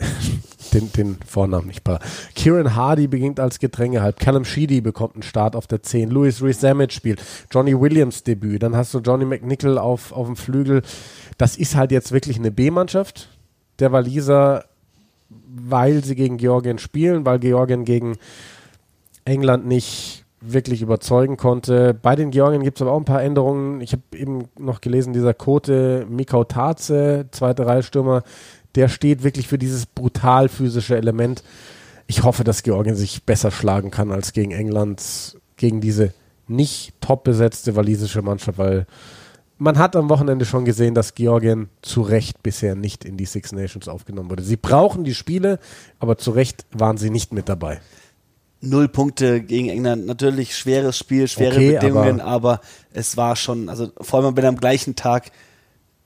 den, den Vornamen nicht parat. Kieran Hardy beginnt als Gedränge halb. Callum Sheedy bekommt einen Start auf der 10. Louis Rees Zammit spielt. Johnny Williams Debüt. Dann hast du Johnny McNichol auf, auf dem Flügel. Das ist halt jetzt wirklich eine B-Mannschaft der Waliser, weil sie gegen Georgien spielen, weil Georgien gegen England nicht wirklich überzeugen konnte. Bei den Georgien gibt es aber auch ein paar Änderungen. Ich habe eben noch gelesen, dieser Kote Mikau Taze, zweite Reihe Stürmer, der steht wirklich für dieses brutal physische Element. Ich hoffe, dass Georgien sich besser schlagen kann als gegen England, gegen diese nicht top besetzte walisische Mannschaft, weil man hat am Wochenende schon gesehen, dass Georgien zu Recht bisher nicht in die Six Nations aufgenommen wurde. Sie brauchen die Spiele, aber zu Recht waren sie nicht mit dabei. Null Punkte gegen England. Natürlich schweres Spiel, schwere Okay, Bedingungen, aber- aber, es war schon, also vor allem wenn am gleichen Tag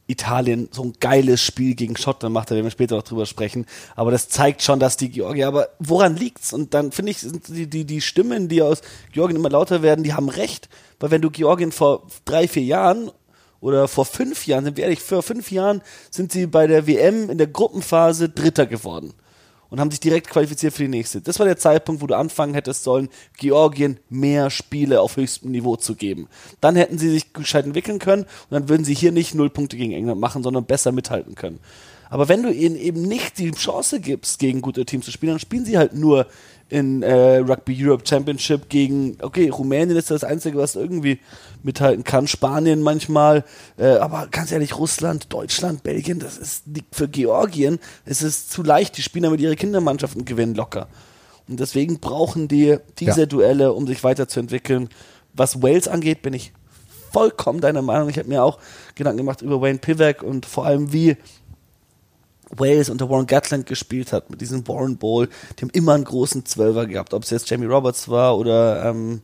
Italien so ein geiles Spiel gegen Schottland macht, da werden wir später noch drüber sprechen. Aber das zeigt schon, dass die Georgier, aber woran liegt's? Und dann finde ich, sind die, die, die Stimmen, die aus Georgien immer lauter werden, die haben recht. Weil wenn du Georgien vor drei, vier Jahren oder vor fünf Jahren, sind wir ehrlich, vor fünf Jahren sind sie bei der WM in der Gruppenphase Dritter geworden und haben sich direkt qualifiziert für die nächste. Das war der Zeitpunkt, wo du anfangen hättest sollen, Georgien mehr Spiele auf höchstem Niveau zu geben. Dann hätten sie sich gescheit entwickeln können und dann würden sie hier nicht null Punkte gegen England machen, sondern besser mithalten können. Aber wenn du ihnen eben nicht die Chance gibst, gegen gute Teams zu spielen, dann spielen sie halt nur in äh, Rugby Europe Championship gegen, okay, Rumänien ist das Einzige, was irgendwie mithalten kann, Spanien manchmal, äh, aber ganz ehrlich, Russland, Deutschland, Belgien, das ist für Georgien, es ist zu leicht, die spielen damit ihre Kindermannschaften gewinnen locker. Und deswegen brauchen die diese Ja. Duelle, um sich weiterzuentwickeln. Was Wales angeht, bin ich vollkommen deiner Meinung. Ich habe mir auch Gedanken gemacht über Wayne Pivak und vor allem wie Wales unter Warren Gatland gespielt hat mit diesem Warren Bowl. Die haben immer einen großen Zwölfer gehabt, ob es jetzt Jamie Roberts war oder ähm,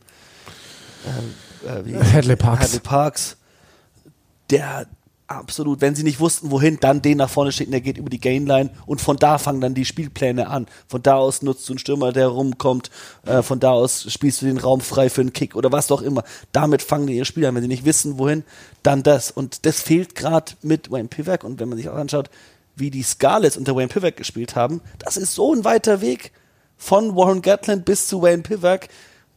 äh, äh, wie- Hadley Parks. Hadley Parks. Der absolut, wenn sie nicht wussten, wohin, dann den nach vorne schicken, der geht über die Gainline und von da fangen dann die Spielpläne an. Von da aus nutzt du einen Stürmer, der rumkommt, äh, von da aus spielst du den Raum frei für einen Kick oder was auch immer. Damit fangen die ihr Spiel an. Wenn sie nicht wissen, wohin, dann das. Und das fehlt gerade mit Wayne Pivak. Und wenn man sich auch anschaut, wie die Scarlets unter Wayne Pivak gespielt haben, das ist so ein weiter Weg von Warren Gatland bis zu Wayne Pivak.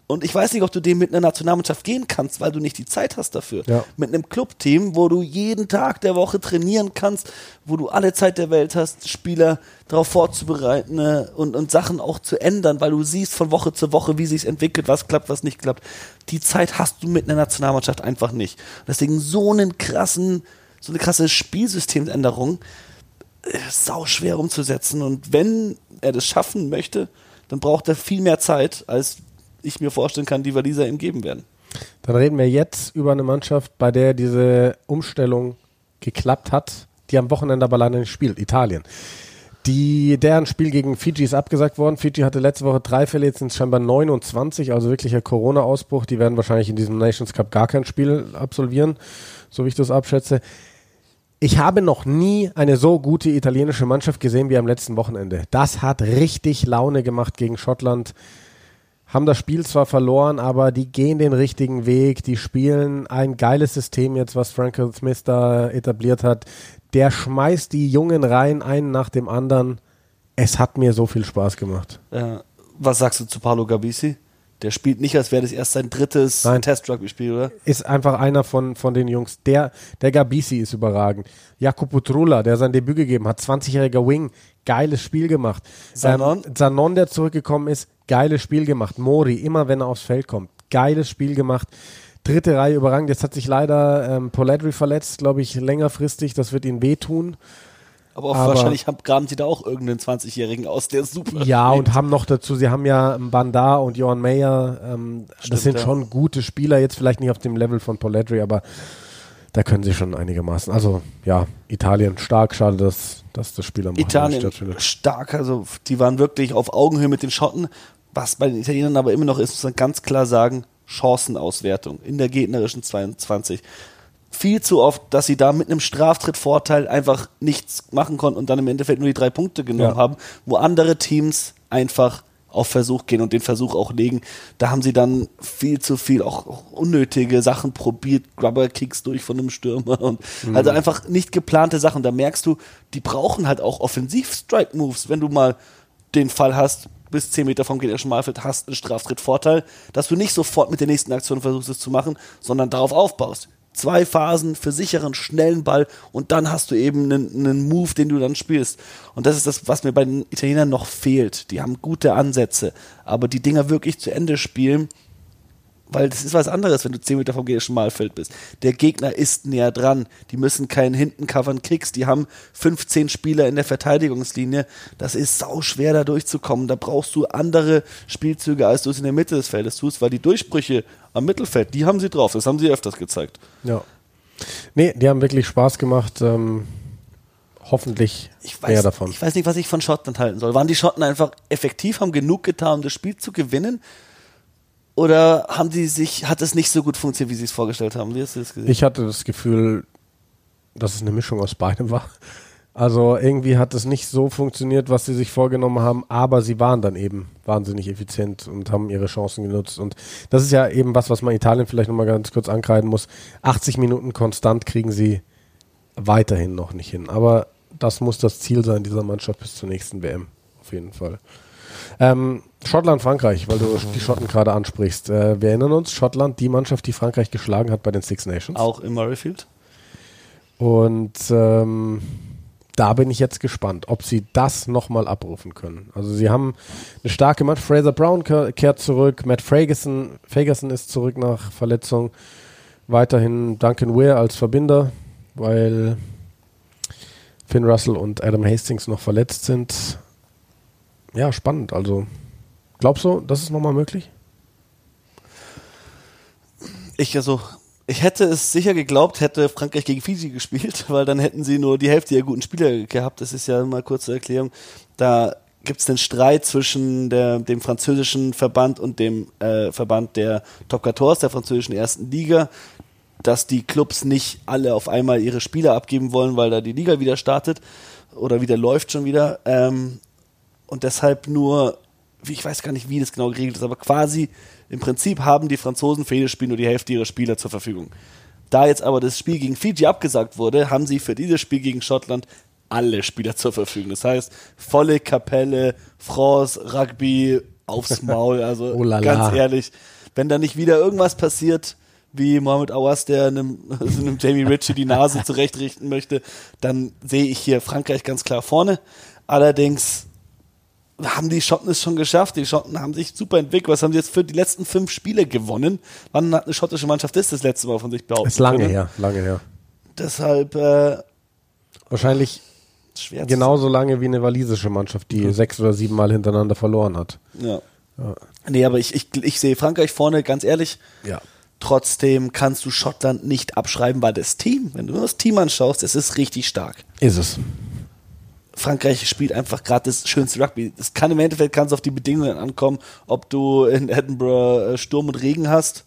Und ich weiß nicht, ob du den mit einer Nationalmannschaft gehen kannst, weil du nicht die Zeit hast dafür. Ja. Mit einem Clubteam, wo du jeden Tag der Woche trainieren kannst, wo du alle Zeit der Welt hast, Spieler darauf vorzubereiten ne, und, und Sachen auch zu ändern, weil du siehst von Woche zu Woche, wie sich entwickelt, was klappt, was nicht klappt. Die Zeit hast du mit einer Nationalmannschaft einfach nicht. Deswegen so einen krassen, so eine krasse Spielsystemänderung äh, sau schwer umzusetzen. Und wenn er das schaffen möchte, dann braucht er viel mehr Zeit, als ich mir vorstellen kann, die Waliser ihm geben werden. Dann reden wir jetzt über eine Mannschaft, bei der diese Umstellung geklappt hat, die am Wochenende aber leider nicht spielt, Italien. Die, deren Spiel gegen Fiji ist abgesagt worden. Fiji hatte letzte Woche drei Fälle, jetzt sind es scheinbar 29, also wirklicher Corona-Ausbruch. Die werden wahrscheinlich in diesem Nations Cup gar kein Spiel absolvieren, so wie ich das abschätze. Ich habe noch nie eine so gute italienische Mannschaft gesehen wie am letzten Wochenende. Das hat richtig Laune gemacht gegen Schottland haben das Spiel zwar verloren, aber die gehen den richtigen Weg. Die spielen ein geiles System jetzt, was Frankel Smith da etabliert hat. Der schmeißt die Jungen rein, einen nach dem anderen. Es hat mir so viel Spaß gemacht. Äh, was sagst du zu Paolo Gabisi? Der spielt nicht, als wäre das erst sein drittes Nein. Test-Rugby-Spiel, oder? Ist einfach einer von, von den Jungs. Der, der Gabisi ist überragend. Jakub Utrula, der sein Debüt gegeben hat, 20-jähriger Wing, geiles Spiel gemacht. Sanon? Ähm, Sanon, der zurückgekommen ist, geiles Spiel gemacht. Mori, immer wenn er aufs Feld kommt, geiles Spiel gemacht. Dritte Reihe überragend. Jetzt hat sich leider ähm, Poledri verletzt, glaube ich, längerfristig. Das wird ihn wehtun. Aber, auch Aber- wahrscheinlich haben, graben sie da auch irgendeinen 20-Jährigen aus, der super Ja, spielt. und haben noch dazu, sie haben ja Bandar und Johan Mayer, ähm, Stimmt, das sind ja. schon gute Spieler, jetzt vielleicht nicht auf dem Level von Poledri, aber da können sie schon einigermaßen. Also ja, Italien stark, schade, dass, dass das Spiel am Italien stattfindet. stark, also die waren wirklich auf Augenhöhe mit den Schotten. Was bei den Italienern aber immer noch ist, muss man ganz klar sagen, Chancenauswertung in der gegnerischen 22. Viel zu oft, dass sie da mit einem Straftrittvorteil einfach nichts machen konnten und dann im Endeffekt nur die drei Punkte genommen Ja. haben, wo andere Teams einfach auf Versuch gehen und den Versuch auch legen. Da haben sie dann viel zu viel auch, auch unnötige Sachen probiert, Grubber-Kicks durch von einem Stürmer und also einfach nicht geplante Sachen. Da merkst du, die brauchen halt auch Offensiv-Strike-Moves, wenn du mal den Fall hast, bis 10 Meter vom gegnerischen Malfeld hast einen Straftrittvorteil, dass du nicht sofort mit der nächsten Aktion versuchst es zu machen, sondern darauf aufbaust. Zwei Phasen für sicheren, schnellen Ball und dann hast du eben einen, einen Move, den du dann spielst. Und das ist das, was mir bei den Italienern noch fehlt. Die haben gute Ansätze, aber die Dinger wirklich zu Ende spielen, weil das ist was anderes, wenn du 10 Meter vom gegnerischen Malfeld bist. Der Gegner ist näher dran. Die müssen keinen hinten covern Kicks. Die haben 15 Spieler in der Verteidigungslinie. Das ist sau schwer, da durchzukommen. Da brauchst du andere Spielzüge, als du es in der Mitte des Feldes tust, weil die Durchbrüche am Mittelfeld, die haben sie drauf. Das haben sie öfters gezeigt. Ja. Nee, die haben wirklich Spaß gemacht. Ähm, hoffentlich Ich mehr weiß, davon. ich weiß nicht, was ich von Schottland halten soll. Waren die Schotten einfach effektiv, haben genug getan, um das Spiel zu gewinnen? Oder haben die sich, hat es nicht so gut funktioniert, wie sie es vorgestellt haben? Wie hast du das gesehen? Ich hatte das Gefühl, dass es eine Mischung aus beidem war. Also irgendwie hat es nicht so funktioniert, was sie sich vorgenommen haben, aber sie waren dann eben wahnsinnig effizient und haben ihre Chancen genutzt. Und das ist ja eben was, was man Italien vielleicht nochmal ganz kurz ankreiden muss. 80 Minuten konstant kriegen sie weiterhin noch nicht hin. Aber das muss das Ziel sein dieser Mannschaft bis zur nächsten WM. Auf jeden Fall. Ähm, Schottland, Frankreich, weil du die Schotten gerade ansprichst. Äh, wir erinnern uns, Schottland, die Mannschaft, die Frankreich geschlagen hat bei den Six Nations. Auch im Murrayfield? Und ähm, da bin ich jetzt gespannt, ob sie das nochmal abrufen können. Also sie haben eine starke Mannschaft. Fraser Brown ke- kehrt zurück, Matt Ferguson, Ferguson ist zurück nach Verletzung. Weiterhin Duncan Weir als Verbinder, weil Finn Russell und Adam Hastings noch verletzt sind. Ja, spannend. Also glaubst du, das ist nochmal möglich? Ich also, ich hätte es sicher geglaubt, hätte Frankreich gegen Fiji gespielt, weil dann hätten sie nur die Hälfte der guten Spieler gehabt. Das ist ja mal kurz zur Erklärung. Da gibt es einen Streit zwischen der, dem französischen Verband und dem äh, Verband der Top 14 der französischen ersten Liga, dass die Clubs nicht alle auf einmal ihre Spieler abgeben wollen, weil da die Liga wieder startet oder wieder läuft schon wieder. Ähm, und deshalb nur, wie- ich weiß gar nicht, wie das genau geregelt ist, aber quasi im Prinzip haben die Franzosen für jedes Spiel nur die Hälfte ihrer Spieler zur Verfügung. Da jetzt aber das Spiel gegen Fiji abgesagt wurde, haben sie für dieses Spiel gegen Schottland alle Spieler zur Verfügung. Das heißt, volle Kapelle, France, Rugby, aufs Maul. Also Oh ganz ehrlich, wenn da nicht wieder irgendwas passiert, wie Mohamed Awas, der einem, also einem Jamie Ritchie die Nase zurechtrichten möchte, dann sehe ich hier Frankreich ganz klar vorne. Allerdings haben die Schotten es schon geschafft. Die Schotten haben sich super entwickelt. Was haben sie jetzt für die letzten fünf Spiele gewonnen? Wann hat eine schottische Mannschaft das das letzte Mal von sich behauptet? Ist lange können? her, lange her. Deshalb äh, Wahrscheinlich schwer genauso lange wie eine walisische Mannschaft, die sechs oder sieben Mal hintereinander verloren hat. Ja. Nee, aber ich, ich, ich sehe Frankreich vorne, ganz ehrlich. Ja. Trotzdem kannst du Schottland nicht abschreiben, weil das Team, wenn du das Team anschaust, es ist richtig stark. Ist es. Frankreich spielt einfach gerade das schönste Rugby. Das kann im Endeffekt kann's auf die Bedingungen ankommen, ob du in Edinburgh äh, Sturm und Regen hast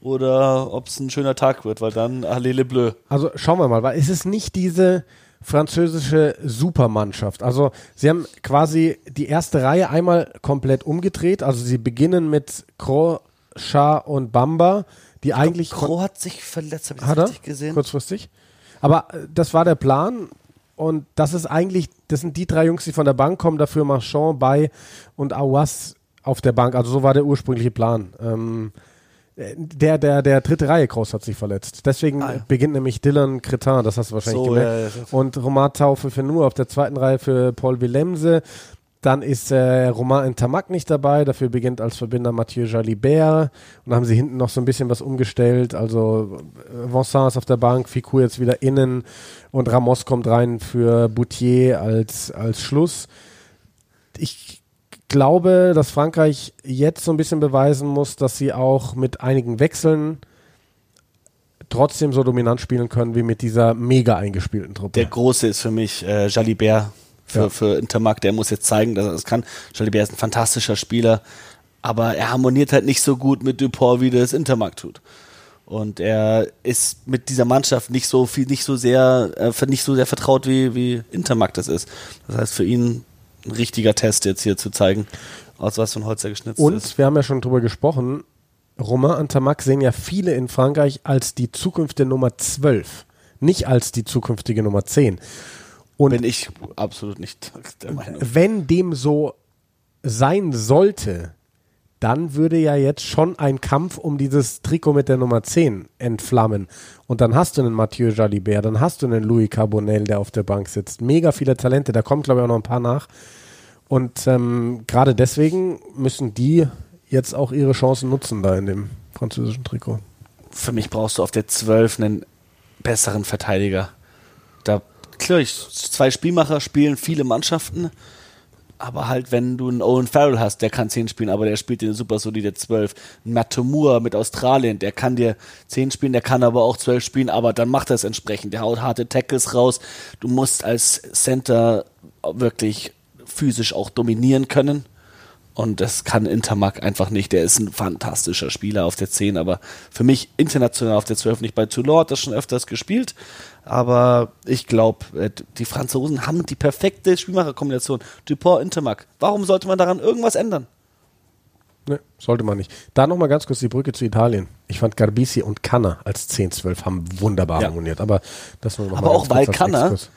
oder ob es ein schöner Tag wird, weil dann Allez les Bleus. Also schauen wir mal, weil es ist nicht diese französische Supermannschaft. Also sie haben quasi die erste Reihe einmal komplett umgedreht. Also sie beginnen mit Kro, Shah und Bamba, die eigentlich Kro hat sich verletzt, habe ich hat das er richtig gesehen? kurzfristig. Aber äh, das war der Plan und das ist eigentlich, das sind die drei Jungs, die von der Bank kommen, dafür Marchand, Bay und Awas auf der Bank. Also so war der ursprüngliche Plan. Ähm, der, der, der dritte Reihe Kraus hat sich verletzt. Deswegen Ah, ja. beginnt nämlich Dylan Cretin, das hast du wahrscheinlich So, gemerkt. ja, ja. Und Romain Taufe für nur auf der zweiten Reihe für Paul Willemse. Dann ist äh, Romain Ntamak nicht dabei, dafür beginnt als Verbinder Mathieu Jalibert. Und dann haben sie hinten noch so ein bisschen was umgestellt. Also äh, Vincent ist auf der Bank, Ficou jetzt wieder innen und Ramos kommt rein für Boutier als, als Schluss. Ich glaube, dass Frankreich jetzt so ein bisschen beweisen muss, dass sie auch mit einigen Wechseln trotzdem so dominant spielen können wie mit dieser mega eingespielten Truppe. Der große ist für mich äh, Jalibert für, Ja. für Intermark. Der muss jetzt zeigen, dass er das kann. Jalibert ist ein fantastischer Spieler, aber er harmoniert halt nicht so gut mit Dupont, wie das Intermark tut. Und er ist mit dieser Mannschaft nicht so viel, nicht so sehr, äh, nicht so sehr vertraut, wie, wie Intermark das ist. Das heißt, für ihn ein richtiger Test jetzt hier zu zeigen, aus was für ein Holz er geschnitzt ist. Und wir haben ja schon drüber gesprochen, Romain Antamac sehen ja viele in Frankreich als die zukünftige Nummer 12, nicht als die zukünftige Nummer 10. Und bin ich absolut nicht der Meinung. wenn dem so sein sollte, dann würde ja jetzt schon ein Kampf um dieses Trikot mit der Nummer 10 entflammen. Und dann hast du einen Mathieu Jalibert, dann hast du einen Louis Carbonell, der auf der Bank sitzt. Mega viele Talente, da kommen glaube ich auch noch ein paar nach. Und ähm, gerade deswegen müssen die jetzt auch ihre Chancen nutzen da in dem französischen Trikot. für mich brauchst du auf der 12 einen besseren Verteidiger. Da, klar, ich, zwei Spielmacher spielen viele Mannschaften, aber halt, wenn du einen Owen Farrell hast, der kann 10 spielen, aber der spielt dir super solide 12. Ein Matt Tomua mit Australien, der kann dir 10 spielen, der kann aber auch 12 spielen, aber dann macht er es entsprechend. Der haut harte Tackles raus. Du musst als Center wirklich physisch auch dominieren können. Und das kann Intermark einfach nicht. Der ist ein fantastischer Spieler auf der 10, aber für mich international auf der 12 nicht. Bei Toulon hat das schon öfters gespielt, aber ich glaube, die Franzosen haben die perfekte Spielmacherkombination. Dupont, Intermark. Warum sollte man daran irgendwas ändern? Ne, sollte man nicht. Da nochmal ganz kurz die Brücke zu Italien. Ich fand Garbisi und Kanner als 10-12 haben wunderbar Ja. harmoniert. Aber das nur noch Aber mal auch weil Kanner- Exkurs.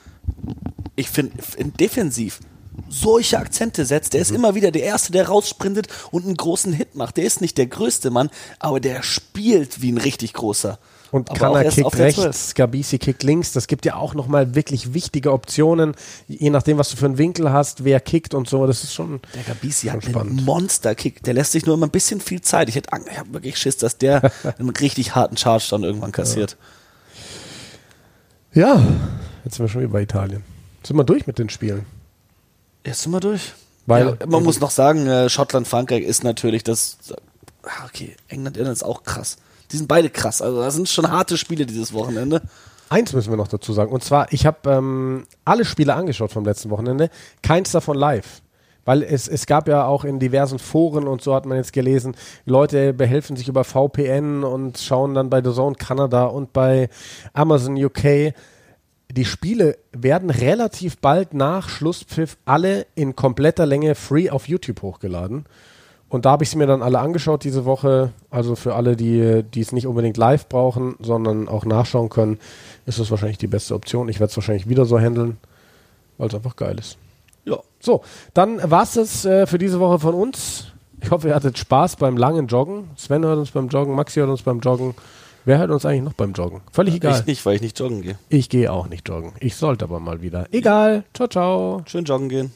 Ich finde, defensiv solche Akzente setzt. Der ist immer wieder der Erste, der raussprintet und einen großen Hit macht. Der ist nicht der größte Mann, aber der spielt wie ein richtig großer. Und Kanner kickt rechts, 12. Gabisi kickt links. Das gibt ja auch nochmal wirklich wichtige Optionen, je nachdem, was du für einen Winkel hast, wer kickt und so. Das ist schon. Der Gabisi Schon hat einen spannend. Monster-Kick. Der lässt sich nur immer ein bisschen viel Zeit. Ich hätte ich habe wirklich Schiss, dass der einen richtig harten Charge dann irgendwann kassiert. Ja, jetzt sind wir schon wieder bei Italien. Sind wir durch mit den Spielen? Jetzt sind wir durch. Weil- ja, man muss noch sagen, äh, Schottland, Frankreich ist natürlich das. Ah, Okay, England, Irland ist auch krass. Die sind beide krass. Also, das sind schon harte Spiele dieses Wochenende. Eins müssen wir noch dazu sagen. Und zwar, ich habe ähm, alle Spiele angeschaut vom letzten Wochenende. Keins davon live. Weil es, es gab ja auch in diversen Foren und so hat man jetzt gelesen, Leute behelfen sich über VPN und schauen dann bei The Zone Kanada und bei Amazon UK. Die Spiele werden relativ bald nach Schlusspfiff alle in kompletter Länge free auf YouTube hochgeladen. Und da habe ich sie mir dann alle angeschaut diese Woche. Also für alle, die, die es nicht unbedingt live brauchen, sondern auch nachschauen können, ist das wahrscheinlich die beste Option. Ich werde es wahrscheinlich wieder so handeln, weil es einfach geil ist. Ja. So, dann war es das äh, für diese Woche von uns. Ich hoffe, ihr hattet Spaß beim langen Joggen. Sven hört uns beim Joggen, Maxi hört uns beim Joggen. Wer hört uns eigentlich noch beim Joggen? Völlig egal. Ich nicht, weil ich nicht joggen gehe. Ich gehe auch nicht joggen. Ich sollte aber mal wieder. Egal. Ciao, ciao. Schön joggen gehen.